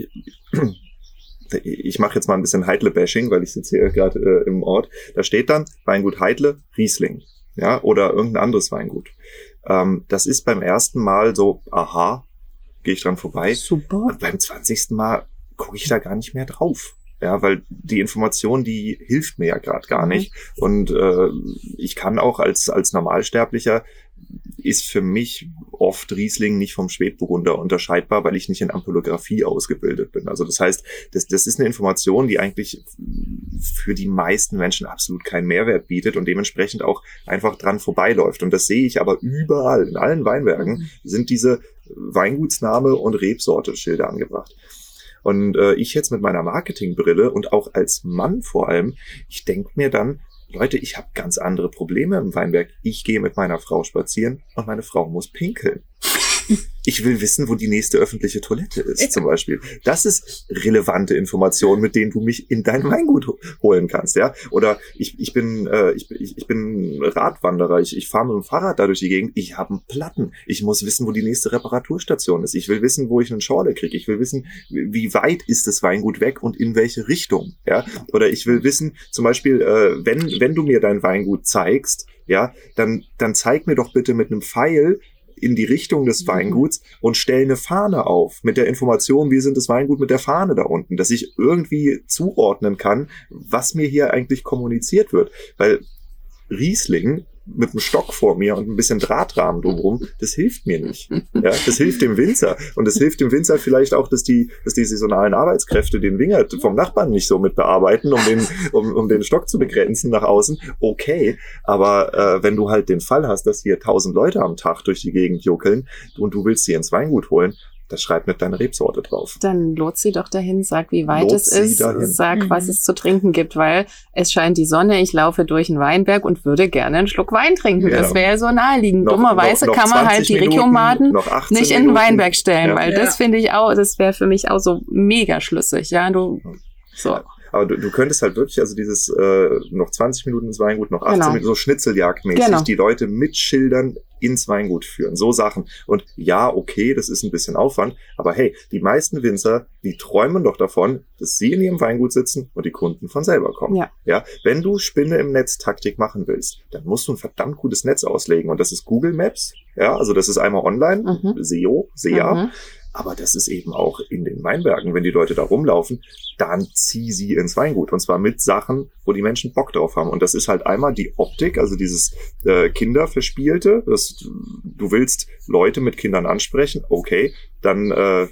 ich mache jetzt mal ein bisschen Heidle-Bashing, weil ich sitze hier gerade äh, im Ort. Da steht dann Weingut Heidle, Riesling, ja, oder irgendein anderes Weingut. Ähm, das ist beim ersten Mal so, aha, gehe ich dran vorbei. Super. Und beim 20. Mal gucke ich da gar nicht mehr drauf. Ja, weil die Information, die hilft mir ja gerade gar nicht. Und äh, ich kann auch als, als Normalsterblicher ist für mich oft Riesling nicht vom Spätburgunder unterscheidbar, weil ich nicht in Ampelografie ausgebildet bin. Also das heißt, das, das ist eine Information, die eigentlich für die meisten Menschen absolut keinen Mehrwert bietet und dementsprechend auch einfach dran vorbeiläuft. Und das sehe ich aber überall, in allen Weinbergen sind diese Weingutsname und Rebsorte Schilder angebracht. Und äh, ich jetzt mit meiner Marketingbrille und auch als Mann vor allem, ich denke mir dann, Leute, ich habe ganz andere Probleme im Weinberg. Ich gehe mit meiner Frau spazieren und meine Frau muss pinkeln. Ich will wissen, wo die nächste öffentliche Toilette ist, zum Beispiel. Das ist relevante Information, mit denen du mich in dein Weingut ho- holen kannst, ja. Oder ich, ich bin äh, ich, ich ich bin Radwanderer, ich, ich fahre mit dem Fahrrad da durch die Gegend, ich habe einen Platten. Ich muss wissen, wo die nächste Reparaturstation ist. Ich will wissen, wo ich einen Schorle kriege. Ich will wissen, wie weit ist das Weingut weg und in welche Richtung, ja. Oder ich will wissen, zum Beispiel, äh, wenn wenn du mir dein Weingut zeigst, ja, dann dann zeig mir doch bitte mit einem Pfeil in die Richtung des Weinguts und stell eine Fahne auf mit der Information, wir sind das Weingut mit der Fahne da unten, dass ich irgendwie zuordnen kann, was mir hier eigentlich kommuniziert wird. Weil Riesling mit einem Stock vor mir und ein bisschen Drahtrahmen drumherum, das hilft mir nicht. Ja, das hilft dem Winzer. Und das hilft dem Winzer vielleicht auch, dass die, dass die saisonalen Arbeitskräfte den Wingert vom Nachbarn nicht so mit bearbeiten, um den, um, um den Stock zu begrenzen nach außen. Okay. Aber äh, wenn du halt den Fall hast, dass hier tausend Leute am Tag durch die Gegend juckeln und du willst sie ins Weingut holen, das schreibt nicht deine Rebsorte drauf. Dann lot sie doch dahin, sag, wie weit Lot es ist, dahin. sag, Mhm. was es zu trinken gibt, weil es scheint die Sonne, ich laufe durch einen Weinberg und würde gerne einen Schluck Wein trinken. Ja. Das wäre so naheliegend. Noch- Dummerweise noch- noch kann man halt 20 die Minuten, Regiomaten noch 18 nicht in den. Weinberg stellen, Ja. weil Ja. das finde ich auch, das wäre für mich auch so mega schlüssig, ja, du, so. Aber du, du könntest halt wirklich, also dieses äh, noch 20 Minuten ins Weingut, noch 18 Genau. Minuten, so Schnitzeljagdmäßig, Genau. die Leute mit Schildern ins Weingut führen. So Sachen. Und ja, okay, das ist ein bisschen Aufwand, aber hey, die meisten Winzer, die träumen doch davon, dass sie in ihrem Weingut sitzen und die Kunden von selber kommen. Ja. Ja, wenn du Spinne im Netz Taktik machen willst, dann musst du ein verdammt gutes Netz auslegen. Und das ist Google Maps. Ja, also das ist einmal online, Mhm. SEO, SEA. Mhm. Aber das ist eben auch in den Weinbergen, wenn die Leute da rumlaufen, dann zieh sie ins Weingut. Und zwar mit Sachen, wo die Menschen Bock drauf haben. Und das ist halt einmal die Optik, also dieses äh, Kinderverspielte. Das, du willst Leute mit Kindern ansprechen, okay, dann äh,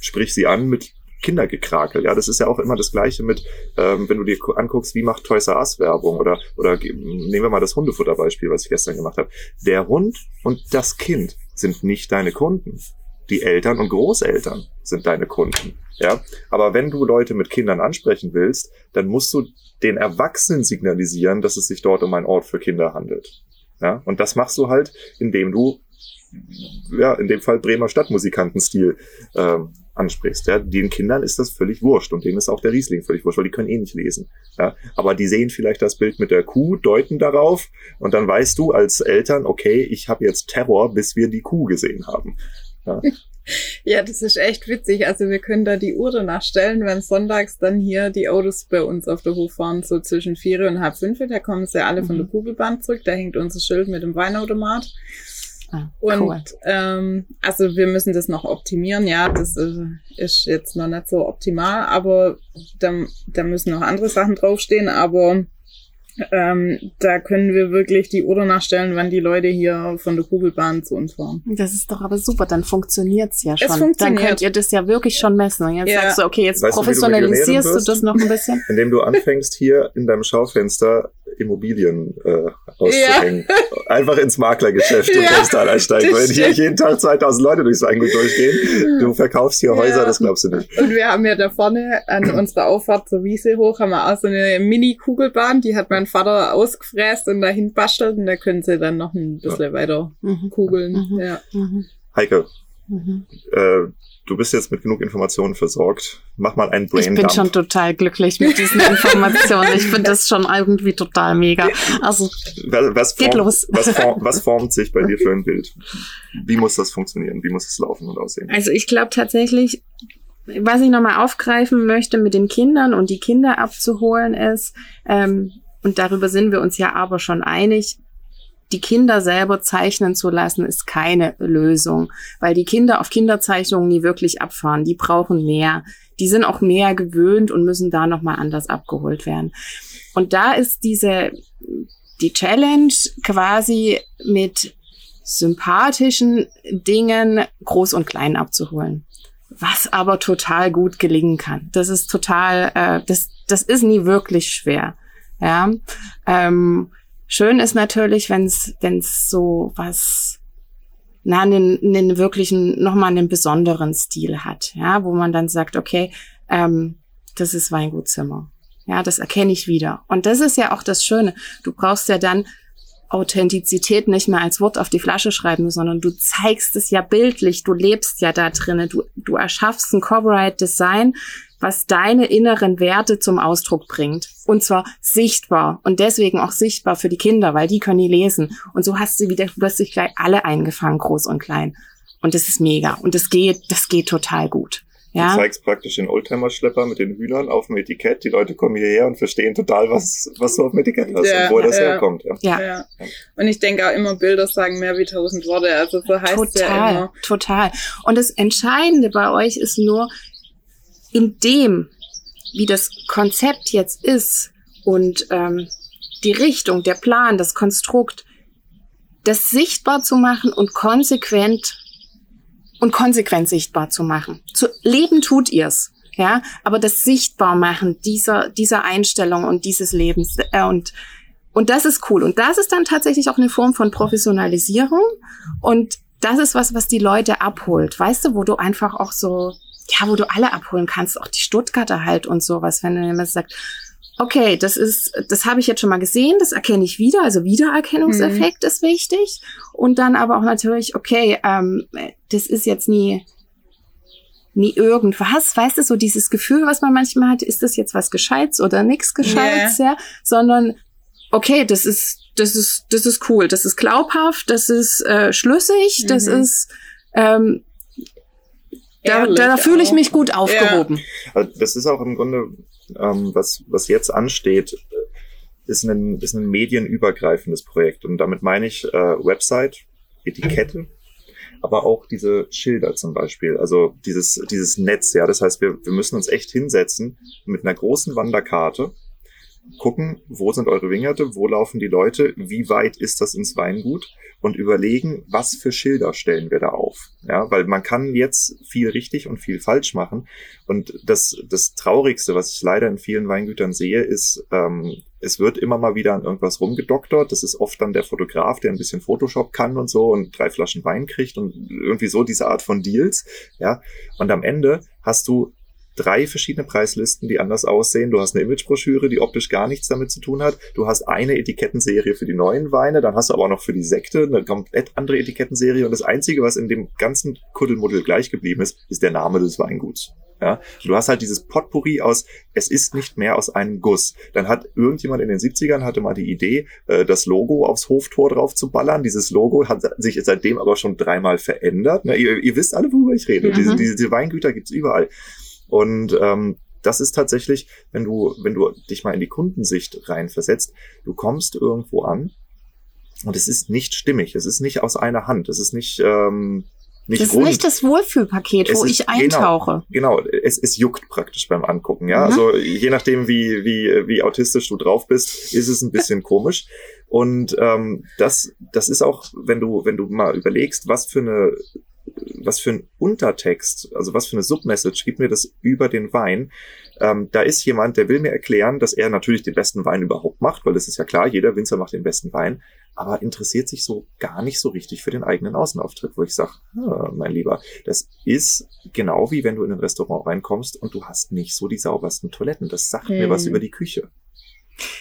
sprich sie an mit Kindergekrakel. Ja, das ist ja auch immer das Gleiche mit, ähm, wenn du dir gu- anguckst, wie macht Toys R Us Werbung oder oder nehmen wir mal das Hundefutterbeispiel, was ich gestern gemacht habe. Der Hund und das Kind sind nicht deine Kunden. Die Eltern und Großeltern sind deine Kunden. Ja, aber wenn du Leute mit Kindern ansprechen willst, dann musst du den Erwachsenen signalisieren, dass es sich dort um einen Ort für Kinder handelt. Ja, und das machst du halt, indem du ja, in dem Fall Bremer Stadtmusikantenstil ähm, ansprichst. Ja, den Kindern ist das völlig wurscht und denen ist auch der Riesling völlig wurscht, weil die können eh nicht lesen. Ja, aber die sehen vielleicht das Bild mit der Kuh, deuten darauf und dann weißt du als Eltern, okay, ich habe jetzt Terror, bis wir die Kuh gesehen haben. Ja, das ist echt witzig. Also wir können da die Uhr danach stellen, wenn sonntags dann hier die Autos bei uns auf der Hof fahren, so zwischen vier und halb fünf. Da kommen sie alle von Mhm. der Kugelbahn zurück. Da hängt unser Schild mit dem Weinautomat. Ah, Und cool. ähm, also wir müssen das noch optimieren. Ja, das äh, ist jetzt noch nicht so optimal, aber da, da müssen noch andere Sachen draufstehen. Aber Ähm, da können wir wirklich die Uhr nachstellen, wann die Leute hier von der Kugelbahn zu uns fahren. Das ist doch aber super, dann funktioniert's ja schon. Es funktioniert. Dann könnt ihr das ja wirklich schon messen. Und jetzt Ja. sagst du, okay, jetzt Weißt du, du professionalisierst du, wirst? das noch ein bisschen. Indem du anfängst, hier in deinem Schaufenster Immobilien äh, auszuhängen. Einfach ins Maklergeschäft und Ja, Postal einsteigen. Wenn hier jeden Tag 2000 Leute durchs Weingut durchgehen, du verkaufst hier Ja. Häuser, das glaubst du nicht. Und wir haben ja da vorne an unserer Auffahrt zur Wiese hoch, haben wir auch so eine Mini-Kugelbahn, die hat mein Vater ausgefräst und dahin bastelt und da können sie dann noch ein bisschen weiter Mhm. kugeln. Mhm. Ja. Mhm. Heike, Mhm. äh, du bist jetzt mit genug Informationen versorgt. Mach mal einen Ich Brain bin Dump. schon total glücklich mit diesen Informationen. Ich finde das schon irgendwie total mega. Also, was, was, Geht formt, los. Was, form, was formt sich bei dir für ein Bild? Wie muss das funktionieren? Wie muss es laufen und aussehen? also ich glaube tatsächlich, was ich nochmal aufgreifen möchte mit den Kindern und die Kinder abzuholen ist, ähm, und darüber sind wir uns ja aber schon einig, die Kinder selber zeichnen zu lassen, ist keine Lösung, weil die Kinder auf Kinderzeichnungen nie wirklich abfahren. Die brauchen mehr. Die sind auch mehr gewöhnt und müssen da nochmal anders abgeholt werden. Und da ist diese, die Challenge quasi mit sympathischen Dingen groß und klein abzuholen. Was aber total gut gelingen kann. Das ist total, äh, das, das ist nie wirklich schwer. Ja. Ähm, schön ist natürlich, wenn es so was na, einen, einen wirklichen, nochmal einen besonderen Stil hat, ja, wo man dann sagt, okay, ähm, das ist Weingutzimmer. Ja, das erkenne ich wieder. Und das ist ja auch das Schöne. Du brauchst ja dann Authentizität nicht mehr als Wort auf die Flasche schreiben, sondern du zeigst es ja bildlich, du lebst ja da drinnen, du, du erschaffst ein Corporate Design, was deine inneren Werte zum Ausdruck bringt. Und zwar sichtbar und deswegen auch sichtbar für die Kinder, weil die können die lesen. Und so hast du wieder plötzlich gleich alle eingefangen, groß und klein. Und das ist mega. Und das geht, das geht total gut. Du Ja. zeigst praktisch den Oldtimer-Schlepper mit den Hühnern auf dem Etikett. Die Leute kommen hierher und verstehen total, was, was du auf dem Etikett hast Ja, und wo das ja. herkommt. Ja. Ja. Ja. Und ich denke auch immer, Bilder sagen mehr wie tausend Worte. Also so heißt es ja Total, immer. total. Und das Entscheidende bei euch ist nur, in dem, wie das Konzept jetzt ist und ähm, die Richtung, der Plan, das Konstrukt, das sichtbar zu machen und konsequent und konsequent sichtbar zu machen. Zu leben tut ihr's, ja, aber das sichtbar machen dieser dieser Einstellung und dieses Lebens äh, und und das ist cool und das ist dann tatsächlich auch eine Form von Professionalisierung und das ist was, was die Leute abholt, weißt du, wo du einfach auch so ja, wo du alle abholen kannst, auch die Stuttgarter halt und sowas, wenn du jemand sagt, okay, das ist, das habe ich jetzt schon mal gesehen, das erkenne ich wieder, also Wiedererkennungseffekt ist wichtig. Und dann aber auch natürlich, okay, ähm, das ist jetzt nie, nie irgendwas, weißt du, so dieses Gefühl, was man manchmal hat, ist das jetzt was Gescheites oder nix Gescheites, ja, sondern okay, das ist, das ist, das ist cool, das ist glaubhaft, das ist äh, schlüssig, das Mhm. ist, ähm, da, Ehrlich da fühle ich mich gut aufgehoben. Also das ist auch im Grunde, ähm, was, was jetzt ansteht, äh, ist ein, ist ein medienübergreifendes Projekt. Und damit meine ich äh, Website, Etikette, aber auch diese Schilder zum Beispiel. Also dieses, dieses Netz, ja. Das heißt, wir, wir müssen uns echt hinsetzen mit einer großen Wanderkarte, gucken, wo sind eure Wingerte, wo laufen die Leute, wie weit ist das ins Weingut und überlegen, was für Schilder stellen wir da auf. Ja, weil man kann jetzt viel richtig und viel falsch machen. Und das, das Traurigste, was ich leider in vielen Weingütern sehe, ist, ähm, es wird immer mal wieder an irgendwas rumgedoktert. Das ist oft dann der Fotograf, der ein bisschen Photoshop kann und so und drei Flaschen Wein kriegt und irgendwie so diese Art von Deals. Ja, und am Ende hast du drei verschiedene Preislisten, die anders aussehen. Du hast eine Imagebroschüre, die optisch gar nichts damit zu tun hat. Du hast eine Etikettenserie für die neuen Weine, dann hast du aber auch noch für die Sekte eine komplett andere Etikettenserie. Und das Einzige, was in dem ganzen Kuddelmuddel gleich geblieben ist, ist der Name des Weinguts. Ja, du hast halt dieses Potpourri aus, es ist nicht mehr aus einem Guss. Dann hat irgendjemand in den 70ern hatte mal die Idee, äh, das Logo aufs Hoftor drauf zu ballern. Dieses Logo hat sich seitdem aber schon dreimal verändert. Ne? Ihr, ihr wisst alle, worüber ich rede. Mhm. Diese, diese, diese Weingüter gibt's überall. Und ähm, das ist tatsächlich, wenn du, wenn du dich mal in die Kundensicht reinversetzt, du kommst irgendwo an und es ist nicht stimmig, es ist nicht aus einer Hand, es ist nicht, ähm, nicht das ist rund. nicht das Wohlfühlpaket, Es wo ist- ich eintauche. Genau, es, es juckt praktisch beim Angucken, ja. Mhm. Also je nachdem, wie, wie, wie autistisch du drauf bist, ist es ein bisschen komisch. Und ähm, das, das ist auch, wenn du, wenn du mal überlegst, was für eine, was für ein Untertext, also was für eine Submessage gibt mir das über den Wein. Ähm, da ist jemand, der will mir erklären, dass er natürlich den besten Wein überhaupt macht, weil das ist ja klar, jeder Winzer macht den besten Wein, aber interessiert sich so gar nicht so richtig für den eigenen Außenauftritt, wo ich sage, mein Lieber, das ist genau wie wenn du in ein Restaurant reinkommst und du hast nicht so die saubersten Toiletten. Das sagt mir Hm. was über die Küche.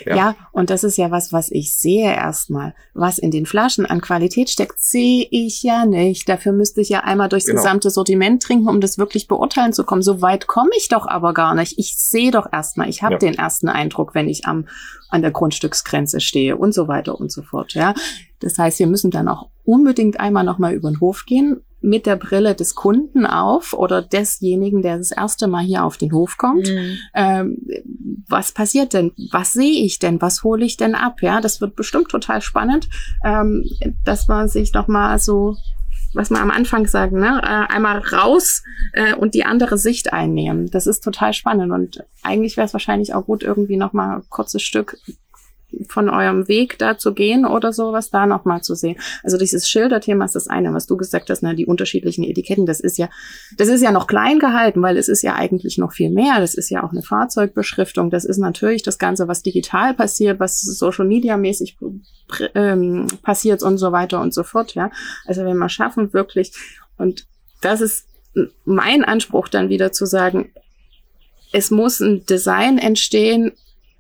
Ja. Ja. und das ist ja was, was ich sehe erstmal. Was in den Flaschen an Qualität steckt, sehe ich ja nicht. Dafür müsste ich ja einmal durchs Genau. gesamte Sortiment trinken, um das wirklich beurteilen zu kommen. So weit komme ich doch aber gar nicht. Ich sehe doch erstmal, ich habe Ja. den ersten Eindruck, wenn ich am an der Grundstücksgrenze stehe und so weiter und so fort. Ja, das heißt, wir müssen dann auch unbedingt einmal noch mal über den Hof gehen mit der Brille des Kunden auf oder desjenigen, der das erste Mal hier auf den Hof kommt Mhm. ähm, was passiert denn? Was sehe ich denn? Was hole ich denn ab? Ja, das wird bestimmt total spannend, ähm, dass man sich noch mal so, was wir am Anfang sagen, ne, äh, einmal raus äh, und die andere Sicht einnehmen. Das ist total spannend und eigentlich wäre es wahrscheinlich auch gut, irgendwie noch mal ein kurzes Stück von eurem Weg da zu gehen oder sowas da noch mal zu sehen. Also dieses Schilderthema ist das eine, was du gesagt hast, ne, die unterschiedlichen Etiketten, das ist ja, das ist ja noch klein gehalten, weil es ist ja eigentlich noch viel mehr. Das ist ja auch eine Fahrzeugbeschriftung. Das ist natürlich das Ganze, was digital passiert, was Social Media mäßig ähm, passiert und so weiter und so fort. Ja, also wenn wir schaffen wirklich und das ist mein Anspruch dann wieder zu sagen, es muss ein Design entstehen,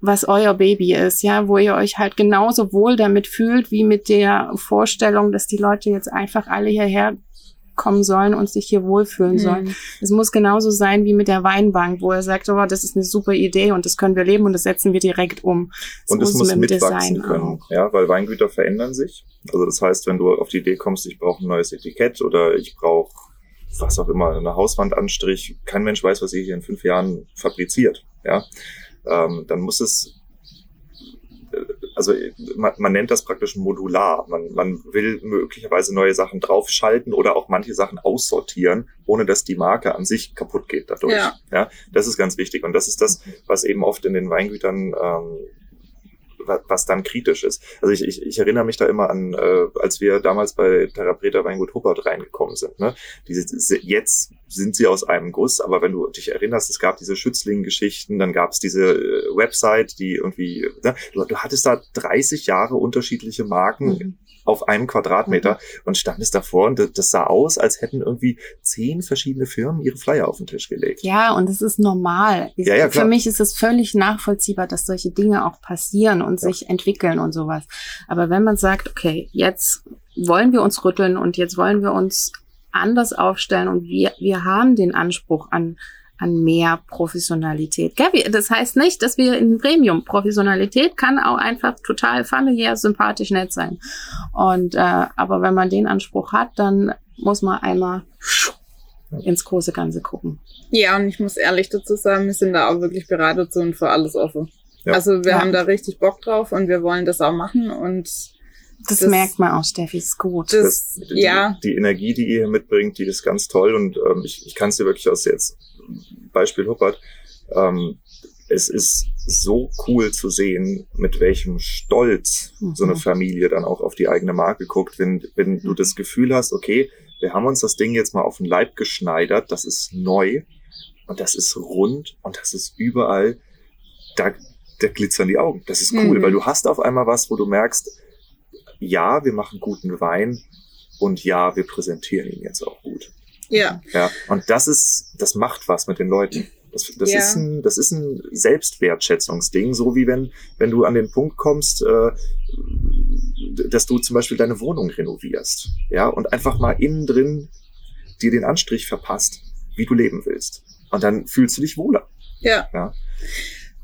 was euer Baby ist, ja, wo ihr euch halt genauso wohl damit fühlt, wie mit der Vorstellung, dass die Leute jetzt einfach alle hierher kommen sollen und sich hier wohlfühlen sollen. Mhm. Es muss genauso sein wie mit der Weinbank, wo er sagt, oh, das ist eine super Idee und das können wir leben und das setzen wir direkt um. Das Und es muss mit mitwachsen können, auch. ja, weil Weingüter verändern sich. Also das heißt, wenn du auf die Idee kommst, ich brauche ein neues Etikett oder ich brauche was auch immer, eine Hauswandanstrich, kein Mensch weiß, was ihr hier in fünf Jahren fabriziert, ja, ähm, dann muss es äh, also man, man nennt das praktisch modular. Man, man will möglicherweise neue Sachen draufschalten oder auch manche Sachen aussortieren, ohne dass die Marke an sich kaputt geht dadurch. Ja. ja das ist ganz wichtig. Und das ist das, was eben oft in den Weingütern ähm, was dann kritisch ist. Also ich, ich, ich erinnere mich da immer an, äh, als wir damals bei Therapreta Weingut Hubbard reingekommen sind. Ne? Diese, jetzt sind sie aus einem Guss, aber wenn du dich erinnerst, es gab diese Schützling-Geschichten, dann gab es diese äh, Website, die irgendwie, ne? du, du hattest da 30 Jahre unterschiedliche Marken Mhm. Auf einem Quadratmeter und standest davor und das, das sah aus, als hätten irgendwie zehn verschiedene Firmen ihre Flyer auf den Tisch gelegt. Ja, und es ist normal. Ja, ja, klar. Für mich ist es völlig nachvollziehbar, dass solche Dinge auch passieren und Ja. sich entwickeln und sowas. Aber wenn man sagt, okay, jetzt wollen wir uns rütteln und jetzt wollen wir uns anders aufstellen und wir, wir haben den Anspruch an, an mehr Professionalität. Das heißt nicht, dass wir in Premium Professionalität kann auch einfach total familiär, sympathisch, nett sein. Und äh, aber wenn man den Anspruch hat, dann muss man einmal ins große Ganze gucken. Ja, und ich muss ehrlich dazu sagen, wir sind da auch wirklich bereit dazu und für alles offen. Ja. Also wir Ja. haben da richtig Bock drauf und wir wollen das auch machen und Das, Das- merkt man auch, Steffi, ist gut. das, die, ja, die Energie, die ihr hier mitbringt, die ist ganz toll und ähm, ich, ich kann es dir wirklich aus jetzt Beispiel Huppert. Ähm, es ist so cool zu sehen, mit welchem Stolz so eine Mhm. Familie dann auch auf die eigene Marke guckt, wenn, wenn du das Gefühl hast, okay, wir haben uns das Ding jetzt mal auf den Leib geschneidert, das ist neu und das ist rund und das ist überall, da, da glitzern die Augen. Das ist cool, Mhm. weil du hast auf einmal was, wo du merkst, ja, wir machen guten Wein und ja, wir präsentieren ihn jetzt auch gut. Ja, Ja, und das ist, das macht was mit den Leuten. Das, das Ja. ist ein, das ist ein Selbstwertschätzungsding, so wie wenn, wenn du an den Punkt kommst, äh, dass du zum Beispiel deine Wohnung renovierst, ja, und einfach mal innen drin dir den Anstrich verpasst, wie du leben willst. Und dann fühlst du dich wohler. ja. Ja.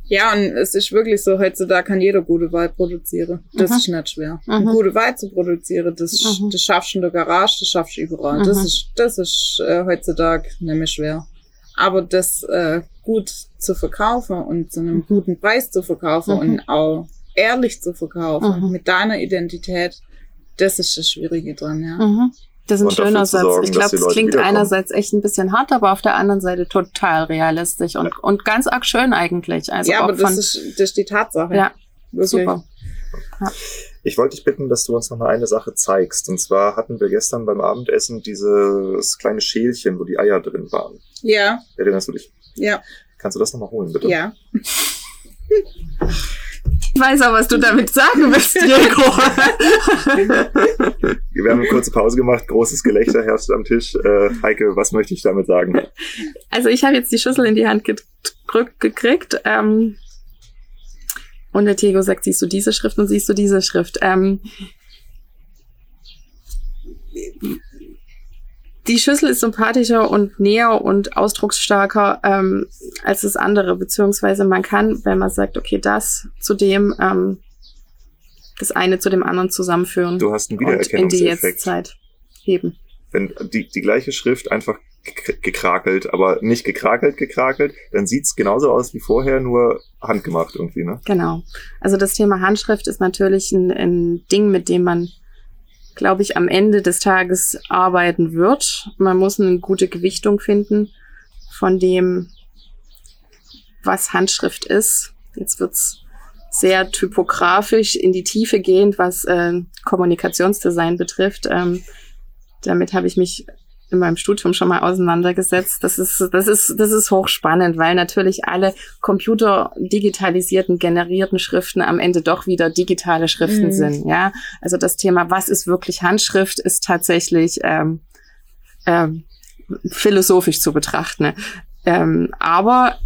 Ja, und es ist wirklich so, heutzutage kann jeder gute Wein produzieren. Das Mhm. ist nicht schwer. Eine gute Wein zu produzieren, das, das schaffst du in der Garage, das schaffst du überall. Das ist, das ist äh, heutzutage nicht mehr schwer. Aber das äh, gut zu verkaufen und zu einem Mhm. guten Preis zu verkaufen und auch ehrlich zu verkaufen mit deiner Identität, das ist das Schwierige dran, ja. Das ist ein schöner Satz. sorgen, ich glaube, es klingt einerseits echt ein bisschen hart, aber auf der anderen Seite total realistisch und, und ganz arg schön eigentlich. Also ja, auch aber von, das ist, das ist die Tatsache. ja, Wirklich. super. Ich wollte dich bitten, dass du uns noch mal eine Sache zeigst. Und zwar hatten wir gestern beim Abendessen dieses kleine Schälchen, wo die Eier drin waren. Ja, Erinnerst du dich? ja, Kannst du das noch mal holen, bitte? ja. Ich weiß auch, was du damit sagen willst, Diego. Wir haben eine kurze Pause gemacht, großes Gelächter herrscht am Tisch. Äh, Heike, was möchte ich damit sagen? Also ich habe jetzt die Schüssel in die Hand gedrückt gekriegt. Ähm, und der Diego sagt, siehst du diese Schrift und siehst du diese Schrift. Ähm, die Schüssel ist sympathischer und näher und ausdrucksstarker ähm, als das andere, beziehungsweise man kann, wenn man sagt, okay, das zu dem, ähm, das eine zu dem anderen zusammenführen Du hast einen und in die Wiedererkennungseffekt. Jetztzeit heben. Wenn die, die gleiche Schrift einfach gek- gekrakelt, aber nicht gekrakelt, gekrakelt, dann sieht's genauso aus wie vorher, nur handgemacht irgendwie, ne? Genau. Also das Thema Handschrift ist natürlich ein, ein Ding, mit dem man, glaube ich, am Ende des Tages arbeiten wird. Man muss eine gute Gewichtung finden von dem, was Handschrift ist. Jetzt wird's sehr typografisch in die Tiefe gehend, was äh, Kommunikationsdesign betrifft. Ähm, damit habe ich mich in meinem Studium schon mal auseinandergesetzt. Das ist, das ist, das ist hochspannend, weil natürlich alle computerdigitalisierten, generierten Schriften am Ende doch wieder digitale Schriften Mhm. sind. Ja, also das Thema, was ist wirklich Handschrift, ist tatsächlich ähm, ähm, philosophisch zu betrachten. Ähm, aber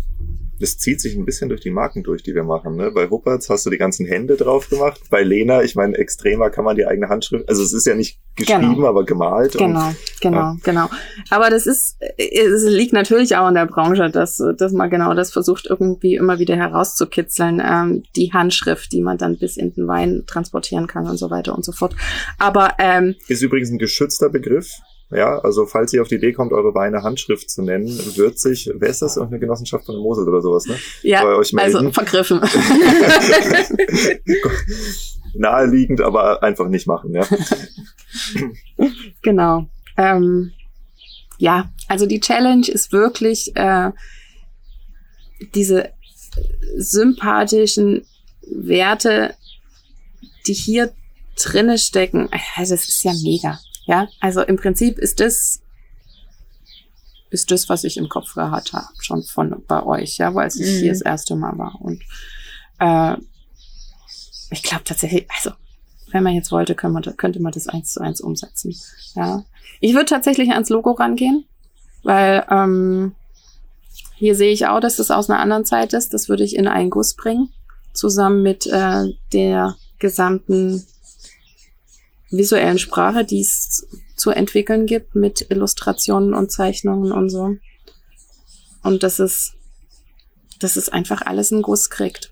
Das zieht sich ein bisschen durch die Marken durch, die wir machen. Ne? Bei Huppertz hast du die ganzen Hände drauf gemacht. Bei Lena, ich meine, extremer kann man die eigene Handschrift, also es ist ja nicht geschrieben, Genau. aber gemalt. Und Genau, genau, genau. Aber das ist, es liegt natürlich auch in der Branche, dass, dass man genau das versucht, irgendwie immer wieder herauszukitzeln, ähm, die Handschrift, die man dann bis in den Wein transportieren kann und so weiter und so fort. Aber ähm, Ist übrigens ein geschützter Begriff. Ja, also falls ihr auf die Idee kommt, eure Weine Handschrift zu nennen, wird sich, wer ist das? Irgendeine Genossenschaft von der Mosel oder sowas, ne? ja, Bei euch melden. also vergriffen. Naheliegend, aber einfach nicht machen, ja. Genau. Ähm, ja, also die Challenge ist wirklich äh, diese sympathischen Werte, die hier drinne stecken. Also das ist ja mega. Ja, also im Prinzip ist das ist das, was ich im Kopf gehabt habe, schon von bei euch, ja, weil ich Mhm. hier das erste Mal war. Und äh, ich glaube tatsächlich, also wenn man jetzt wollte, könnte man, könnte man das eins zu eins umsetzen. Ja. Ich würde tatsächlich ans Logo rangehen, weil ähm, hier sehe ich auch, dass das aus einer anderen Zeit ist. Das würde ich in einen Guss bringen, zusammen mit äh, der gesamten visuellen Sprache, die es zu entwickeln gibt, mit Illustrationen und Zeichnungen und so. Und das ist, das ist einfach alles ein Guss kriegt.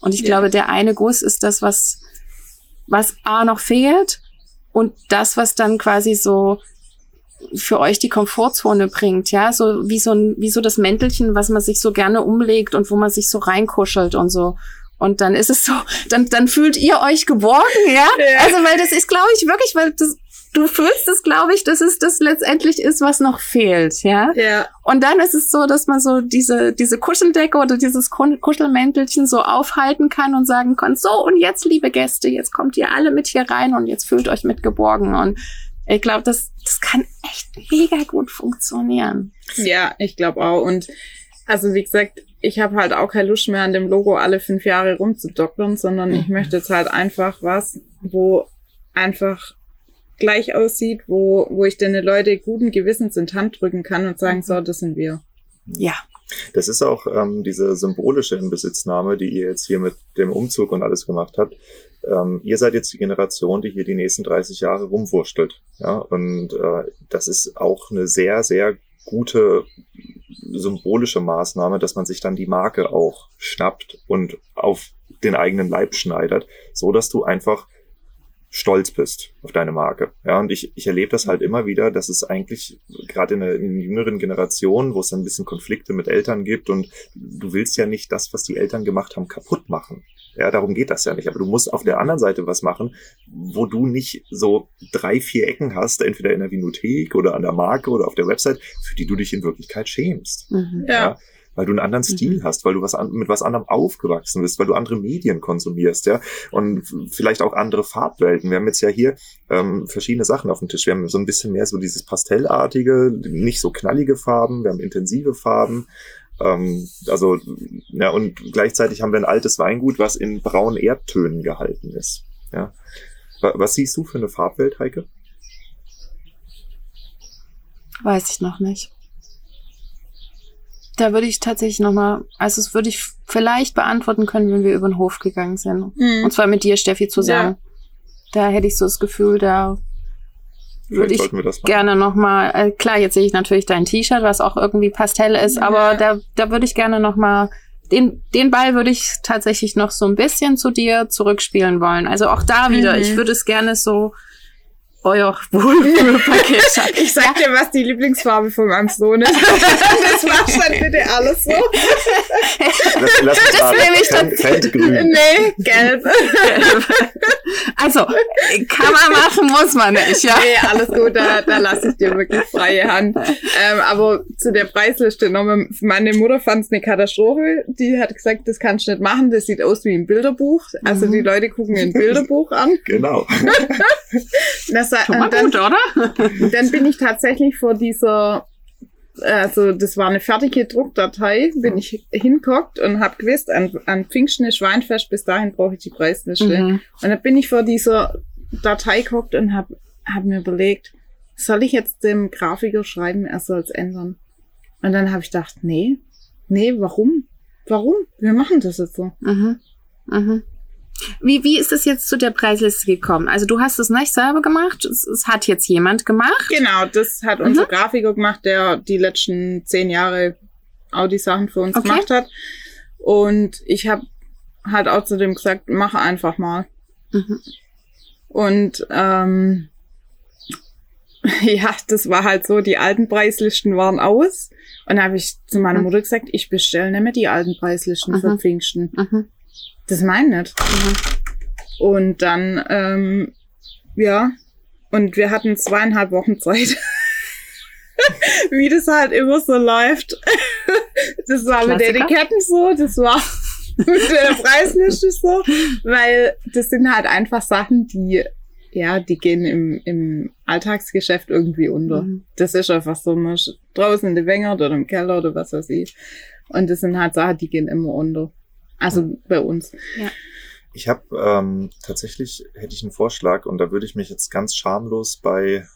Und ich Ja. glaube, der eine Guss ist das, was, was A noch fehlt und das, was dann quasi so für euch die Komfortzone bringt, ja, so wie so ein, wie so das Mäntelchen, was man sich so gerne umlegt und wo man sich so reinkuschelt und so. Und dann ist es so, dann, dann fühlt ihr euch geborgen, ja? Ja. Also, weil das ist, glaube ich, wirklich, weil das, du fühlst es, glaube ich, dass es das letztendlich ist, was noch fehlt, ja? Ja, Und dann ist es so, dass man so diese, diese Kuscheldecke oder dieses Kuschelmäntelchen so aufhalten kann und sagen kann, so und jetzt, liebe Gäste, jetzt kommt ihr alle mit hier rein und jetzt fühlt euch mit geborgen. Und ich glaube, das, das kann echt mega gut funktionieren. ja, ich glaube auch. Und also wie gesagt, ich habe halt auch keine Lust mehr an dem Logo alle fünf Jahre rumzudoktern, sondern ich Mhm. möchte jetzt halt einfach was, wo einfach gleich aussieht, wo, wo ich den Leute guten Gewissens in die Hand drücken kann und sagen, so, das sind wir. Ja. Das ist auch ähm, diese symbolische Inbesitznahme, die ihr jetzt hier mit dem Umzug und alles gemacht habt. Ähm, ihr seid jetzt die Generation, die hier die nächsten 30 Jahre rumwurschtelt. Ja, und äh, das ist auch eine sehr, sehr gute symbolische Maßnahme, dass man sich dann die Marke auch schnappt und auf den eigenen Leib schneidert, so dass du einfach stolz bist auf deine Marke. Ja, und ich, ich erlebe das halt immer wieder, dass es eigentlich gerade in einer, in jüngeren Generation, wo es dann ein bisschen Konflikte mit Eltern gibt und du willst ja nicht das, was die Eltern gemacht haben, kaputt machen. Ja, darum geht das ja nicht. Aber du musst auf der anderen Seite was machen, wo du nicht so drei, vier Ecken hast, entweder in der Vinothek oder an der Marke oder auf der Website, für die du dich in Wirklichkeit schämst. Mhm. Ja. ja weil du einen anderen mhm. Stil hast, weil du was an, mit was anderem aufgewachsen bist, weil du andere Medien konsumierst, ja, und vielleicht auch andere Farbwelten. Wir haben jetzt ja hier ähm, verschiedene Sachen auf dem Tisch. Wir haben so ein bisschen mehr so dieses Pastellartige, nicht so knallige Farben, wir haben intensive Farben, ähm, also, ja, und gleichzeitig haben wir ein altes Weingut, was in braunen Erdtönen gehalten ist. Ja. Was siehst du für eine Farbwelt, Heike? Weiß ich noch nicht. Da würde ich tatsächlich nochmal, also es würde ich vielleicht beantworten können, wenn wir über den Hof gegangen sind. Mhm. Und zwar mit dir, Steffi, zusammen. Ja. Da hätte ich so das Gefühl, da würde ich gerne nochmal, äh, klar, jetzt sehe ich natürlich dein T-Shirt, was auch irgendwie Pastell ist, aber da, da würde ich gerne nochmal, den, den Ball würde ich tatsächlich noch so ein bisschen zu dir zurückspielen wollen. Also auch da wieder, mhm. ich würde es gerne so euer Wohlfühlpaket. ich sag dir, was die Lieblingsfarbe von meinem Sohn ist. das machst dann bitte alles so. Das, lass das nehme ich dann. Feldgrün. Nee, gelb. Also, kann man machen, muss man nicht, ja? Nee, alles gut, da, da lasse ich dir wirklich freie Hand. Ähm, aber zu der Preisliste nochmal, meine Mutter fand es eine Katastrophe. Die hat gesagt, das kannst du nicht machen, das sieht aus wie ein Bilderbuch. Also mhm. die Leute gucken ein Bilderbuch an. Genau. das Schon mal dann, gut, oder? dann bin ich tatsächlich vor dieser, also das war eine fertige Druckdatei, bin ich hinguckt und habe gewusst, an, an Pfingsten ist Schweinfest, bis dahin brauche ich die Preisliste. Mhm. Und dann bin ich vor dieser Datei geguckt und habe hab mir überlegt, soll ich jetzt dem Grafiker schreiben, er soll es ändern? Und dann habe ich gedacht, nee, nee, warum? Warum? Wir machen das jetzt so. Mhm. Mhm. Wie, wie ist es jetzt zu der Preisliste gekommen? Also du hast es nicht selber gemacht, es, es hat jetzt jemand gemacht. Genau, das hat mhm. unser Grafiker gemacht, der die letzten zehn Jahre Audi-Sachen für uns okay. gemacht hat. Und ich habe halt auch zu dem gesagt, mach einfach mal. Mhm. Und ähm, ja, das war halt so, die alten Preislisten waren aus. Und da habe ich zu meiner mhm. Mutter gesagt, ich bestelle nicht mehr die alten Preislisten mhm. für Pfingsten. Mhm. Das meine nicht. Mhm. Und dann, ähm, ja, und wir hatten zweieinhalb Wochen Zeit. Wie das halt immer so läuft. das war Klassiker. mit Etiketten so, das war mit der Preisliste so, weil das sind halt einfach Sachen, die, ja, die gehen im, im Alltagsgeschäft irgendwie unter. Mhm. Das ist einfach so, man ist draußen in der Wengert oder im Keller oder was weiß ich. Und das sind halt Sachen, die gehen immer unter. Also bei uns. Ja. Ich habe ähm, tatsächlich hätte ich einen Vorschlag und da würde ich mich jetzt ganz schamlos bei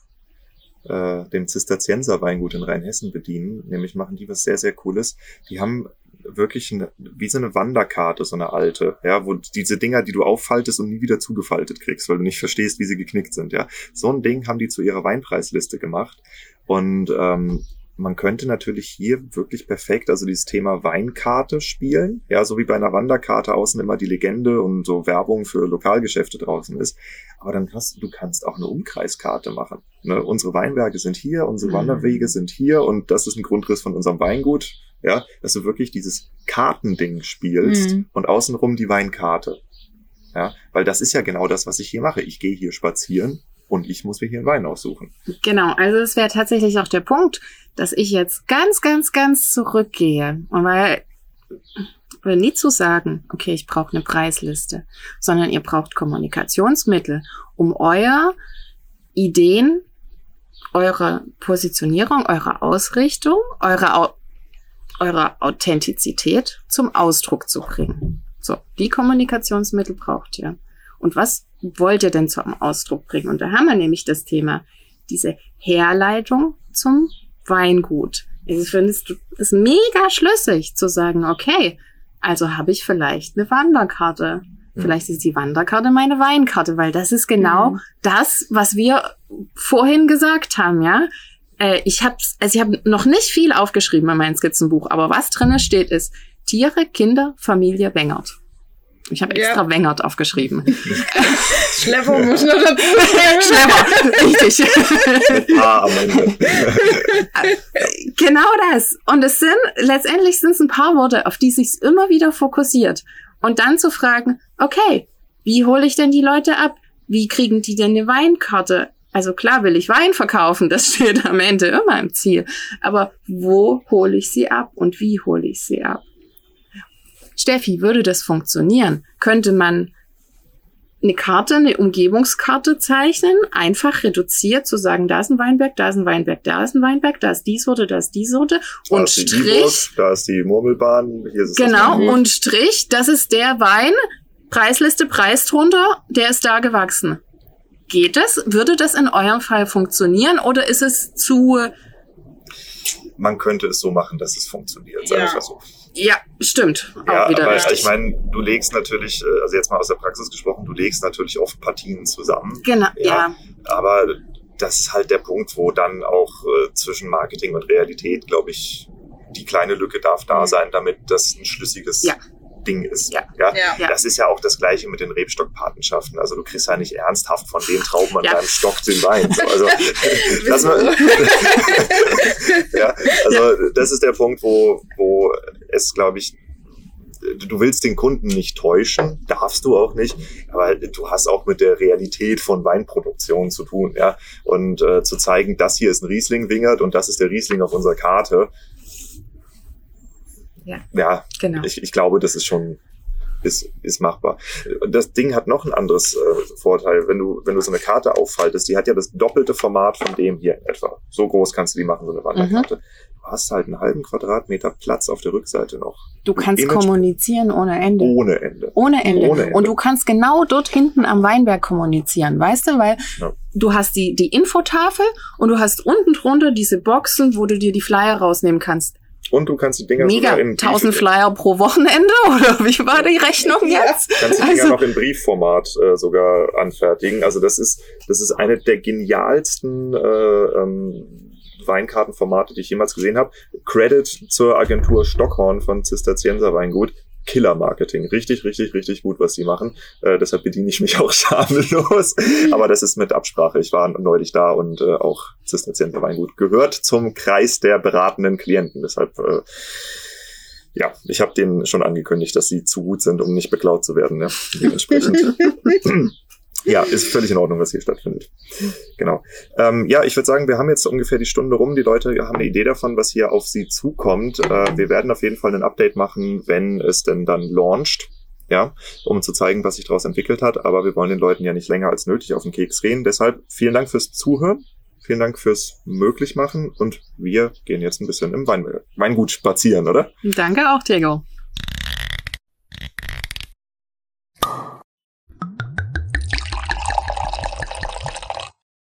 äh, dem Zisterzienser Weingut in Rheinhessen bedienen. Nämlich machen die was sehr, sehr Cooles. Die haben wirklich eine, wie so eine Wanderkarte, so eine alte, ja, wo diese Dinger, die du auffaltest und nie wieder zugefaltet kriegst, weil du nicht verstehst, wie sie geknickt sind, ja. So ein Ding haben die zu ihrer Weinpreisliste gemacht. Und ähm, man könnte natürlich hier wirklich perfekt, also dieses Thema Weinkarte spielen. Ja, so wie bei einer Wanderkarte außen immer die Legende und so Werbung für Lokalgeschäfte draußen ist. Aber dann hast du kannst auch eine Umkreiskarte machen. Ne? Unsere Weinberge sind hier, unsere mhm. Wanderwege sind hier und das ist ein Grundriss von unserem Weingut. Ja, dass du wirklich dieses Kartending spielst mhm. und außenrum die Weinkarte. Ja, weil das ist ja genau das, was ich hier mache. Ich gehe hier spazieren und ich muss mir hier einen Wein aussuchen. Genau, also es wäre tatsächlich auch der Punkt, dass ich jetzt ganz, ganz, ganz zurückgehe. Und weil oder nie zu sagen, okay, ich brauche eine Preisliste, sondern ihr braucht Kommunikationsmittel, um euer Ideen, eure Positionierung, eure Ausrichtung, eure, eure Authentizität zum Ausdruck zu bringen. So, die Kommunikationsmittel braucht ihr. Und was wollt ihr denn zum Ausdruck bringen? Und da haben wir nämlich das Thema, diese Herleitung zum Weingut. Ich finde es ist mega schlüssig zu sagen, okay, also habe ich vielleicht eine Wanderkarte. Vielleicht ist die Wanderkarte meine Weinkarte, weil das ist genau mhm. das, was wir vorhin gesagt haben, ja. Äh, ich habe also ich habe noch nicht viel aufgeschrieben in meinem Skizzenbuch, aber was drinne steht ist Tiere, Kinder, Familie, Wengert. Ich habe extra ja. Wengert aufgeschrieben. Schlepper muss noch dazu Schlepper, richtig. ah, genau das. Und es sind, letztendlich sind es ein paar Worte, auf die sich immer wieder fokussiert. Und dann zu fragen, okay, wie hole ich denn die Leute ab? Wie kriegen die denn eine Weinkarte? Also klar will ich Wein verkaufen, das steht am Ende immer im Ziel. Aber wo hole ich sie ab und wie hole ich sie ab? Steffi, würde das funktionieren? Könnte man eine Karte, eine Umgebungskarte zeichnen, einfach reduziert zu sagen, da ist ein Weinberg, da ist ein Weinberg, da ist ein Weinberg, da ist die Sorte, da ist die Sorte da und ist Strich. da ist die Murmelbahn, hier ist Genau, und Strich, das ist der Wein, Preisliste, Preis drunter, der ist da gewachsen. Geht das? Würde das in eurem Fall funktionieren oder ist es zu man könnte es so machen, dass es funktioniert, sag ja. ich mal so. Ja, stimmt. Auch ja, wieder aber richtig. ich meine, du legst natürlich, äh, also jetzt mal aus der Praxis gesprochen, du legst natürlich oft Partien zusammen. Genau, ja. ja. Aber das ist halt der Punkt, wo dann auch äh, zwischen Marketing und Realität, glaube ich, die kleine Lücke darf da mhm. sein, damit das ein schlüssiges ja. Ding ist. Ja. Ja? ja. Das ist ja auch das Gleiche mit den Rebstockpatenschaften. Also du kriegst ja nicht ernsthaft von den Trauben an ja. deinem Stock den Wein. So, also, das, ja, also das ist der Punkt, wo, wo es, glaube ich, du willst den Kunden nicht täuschen, darfst du auch nicht, aber du hast auch mit der Realität von Weinproduktion zu tun, ja. Und äh, zu zeigen, das hier ist ein Riesling Wingert und das ist der Riesling auf unserer Karte, ja, ja genau. ich, ich glaube, das ist schon ist, ist machbar. Das Ding hat noch ein anderes äh, Vorteil. Wenn du, wenn du so eine Karte auffaltest, die hat ja das doppelte Format von dem hier in etwa. So groß kannst du die machen, so eine Wanderkarte. Mhm. Du hast halt einen halben Quadratmeter Platz auf der Rückseite noch. Du kannst kommunizieren ohne Ende. Ohne Ende. Ohne Ende. Ohne Ende. Und du kannst genau dort hinten am Weinberg kommunizieren, weißt du? Weil ja. du hast die, die Infotafel und du hast unten drunter diese Boxen, wo du dir die Flyer rausnehmen kannst. Und du kannst die Dinger Mega, sogar in 1000 Flyer pro Wochenende oder wie war die Rechnung jetzt? Kannst die Dinger also, noch in Briefformat äh, sogar anfertigen. Also das ist das ist eine der genialsten äh, ähm, Weinkartenformate, die ich jemals gesehen habe. Credit zur Agentur Stockhorn von Zisterzienser Weingut. Killer-Marketing. Richtig, richtig, richtig gut, was sie machen. Äh, deshalb bediene ich mich auch schamlos. Aber das ist mit Absprache. Ich war neulich da und äh, auch Zisterzienser Weingut gehört zum Kreis der beratenden Klienten. Deshalb äh, ja, ich habe denen schon angekündigt, dass sie zu gut sind, um nicht beklaut zu werden. Ja, dementsprechend. Ja, ist völlig in Ordnung, was hier stattfindet. Genau. Ähm, ja, ich würde sagen, wir haben jetzt ungefähr die Stunde rum. Die Leute haben eine Idee davon, was hier auf sie zukommt. Äh, wir werden auf jeden Fall ein Update machen, wenn es denn dann launcht. Ja, um zu zeigen, was sich daraus entwickelt hat. Aber wir wollen den Leuten ja nicht länger als nötig auf den Keks gehen. Deshalb vielen Dank fürs Zuhören. Vielen Dank fürs Möglichmachen und wir gehen jetzt ein bisschen im Wein Weingut spazieren, oder? Danke auch, Diego.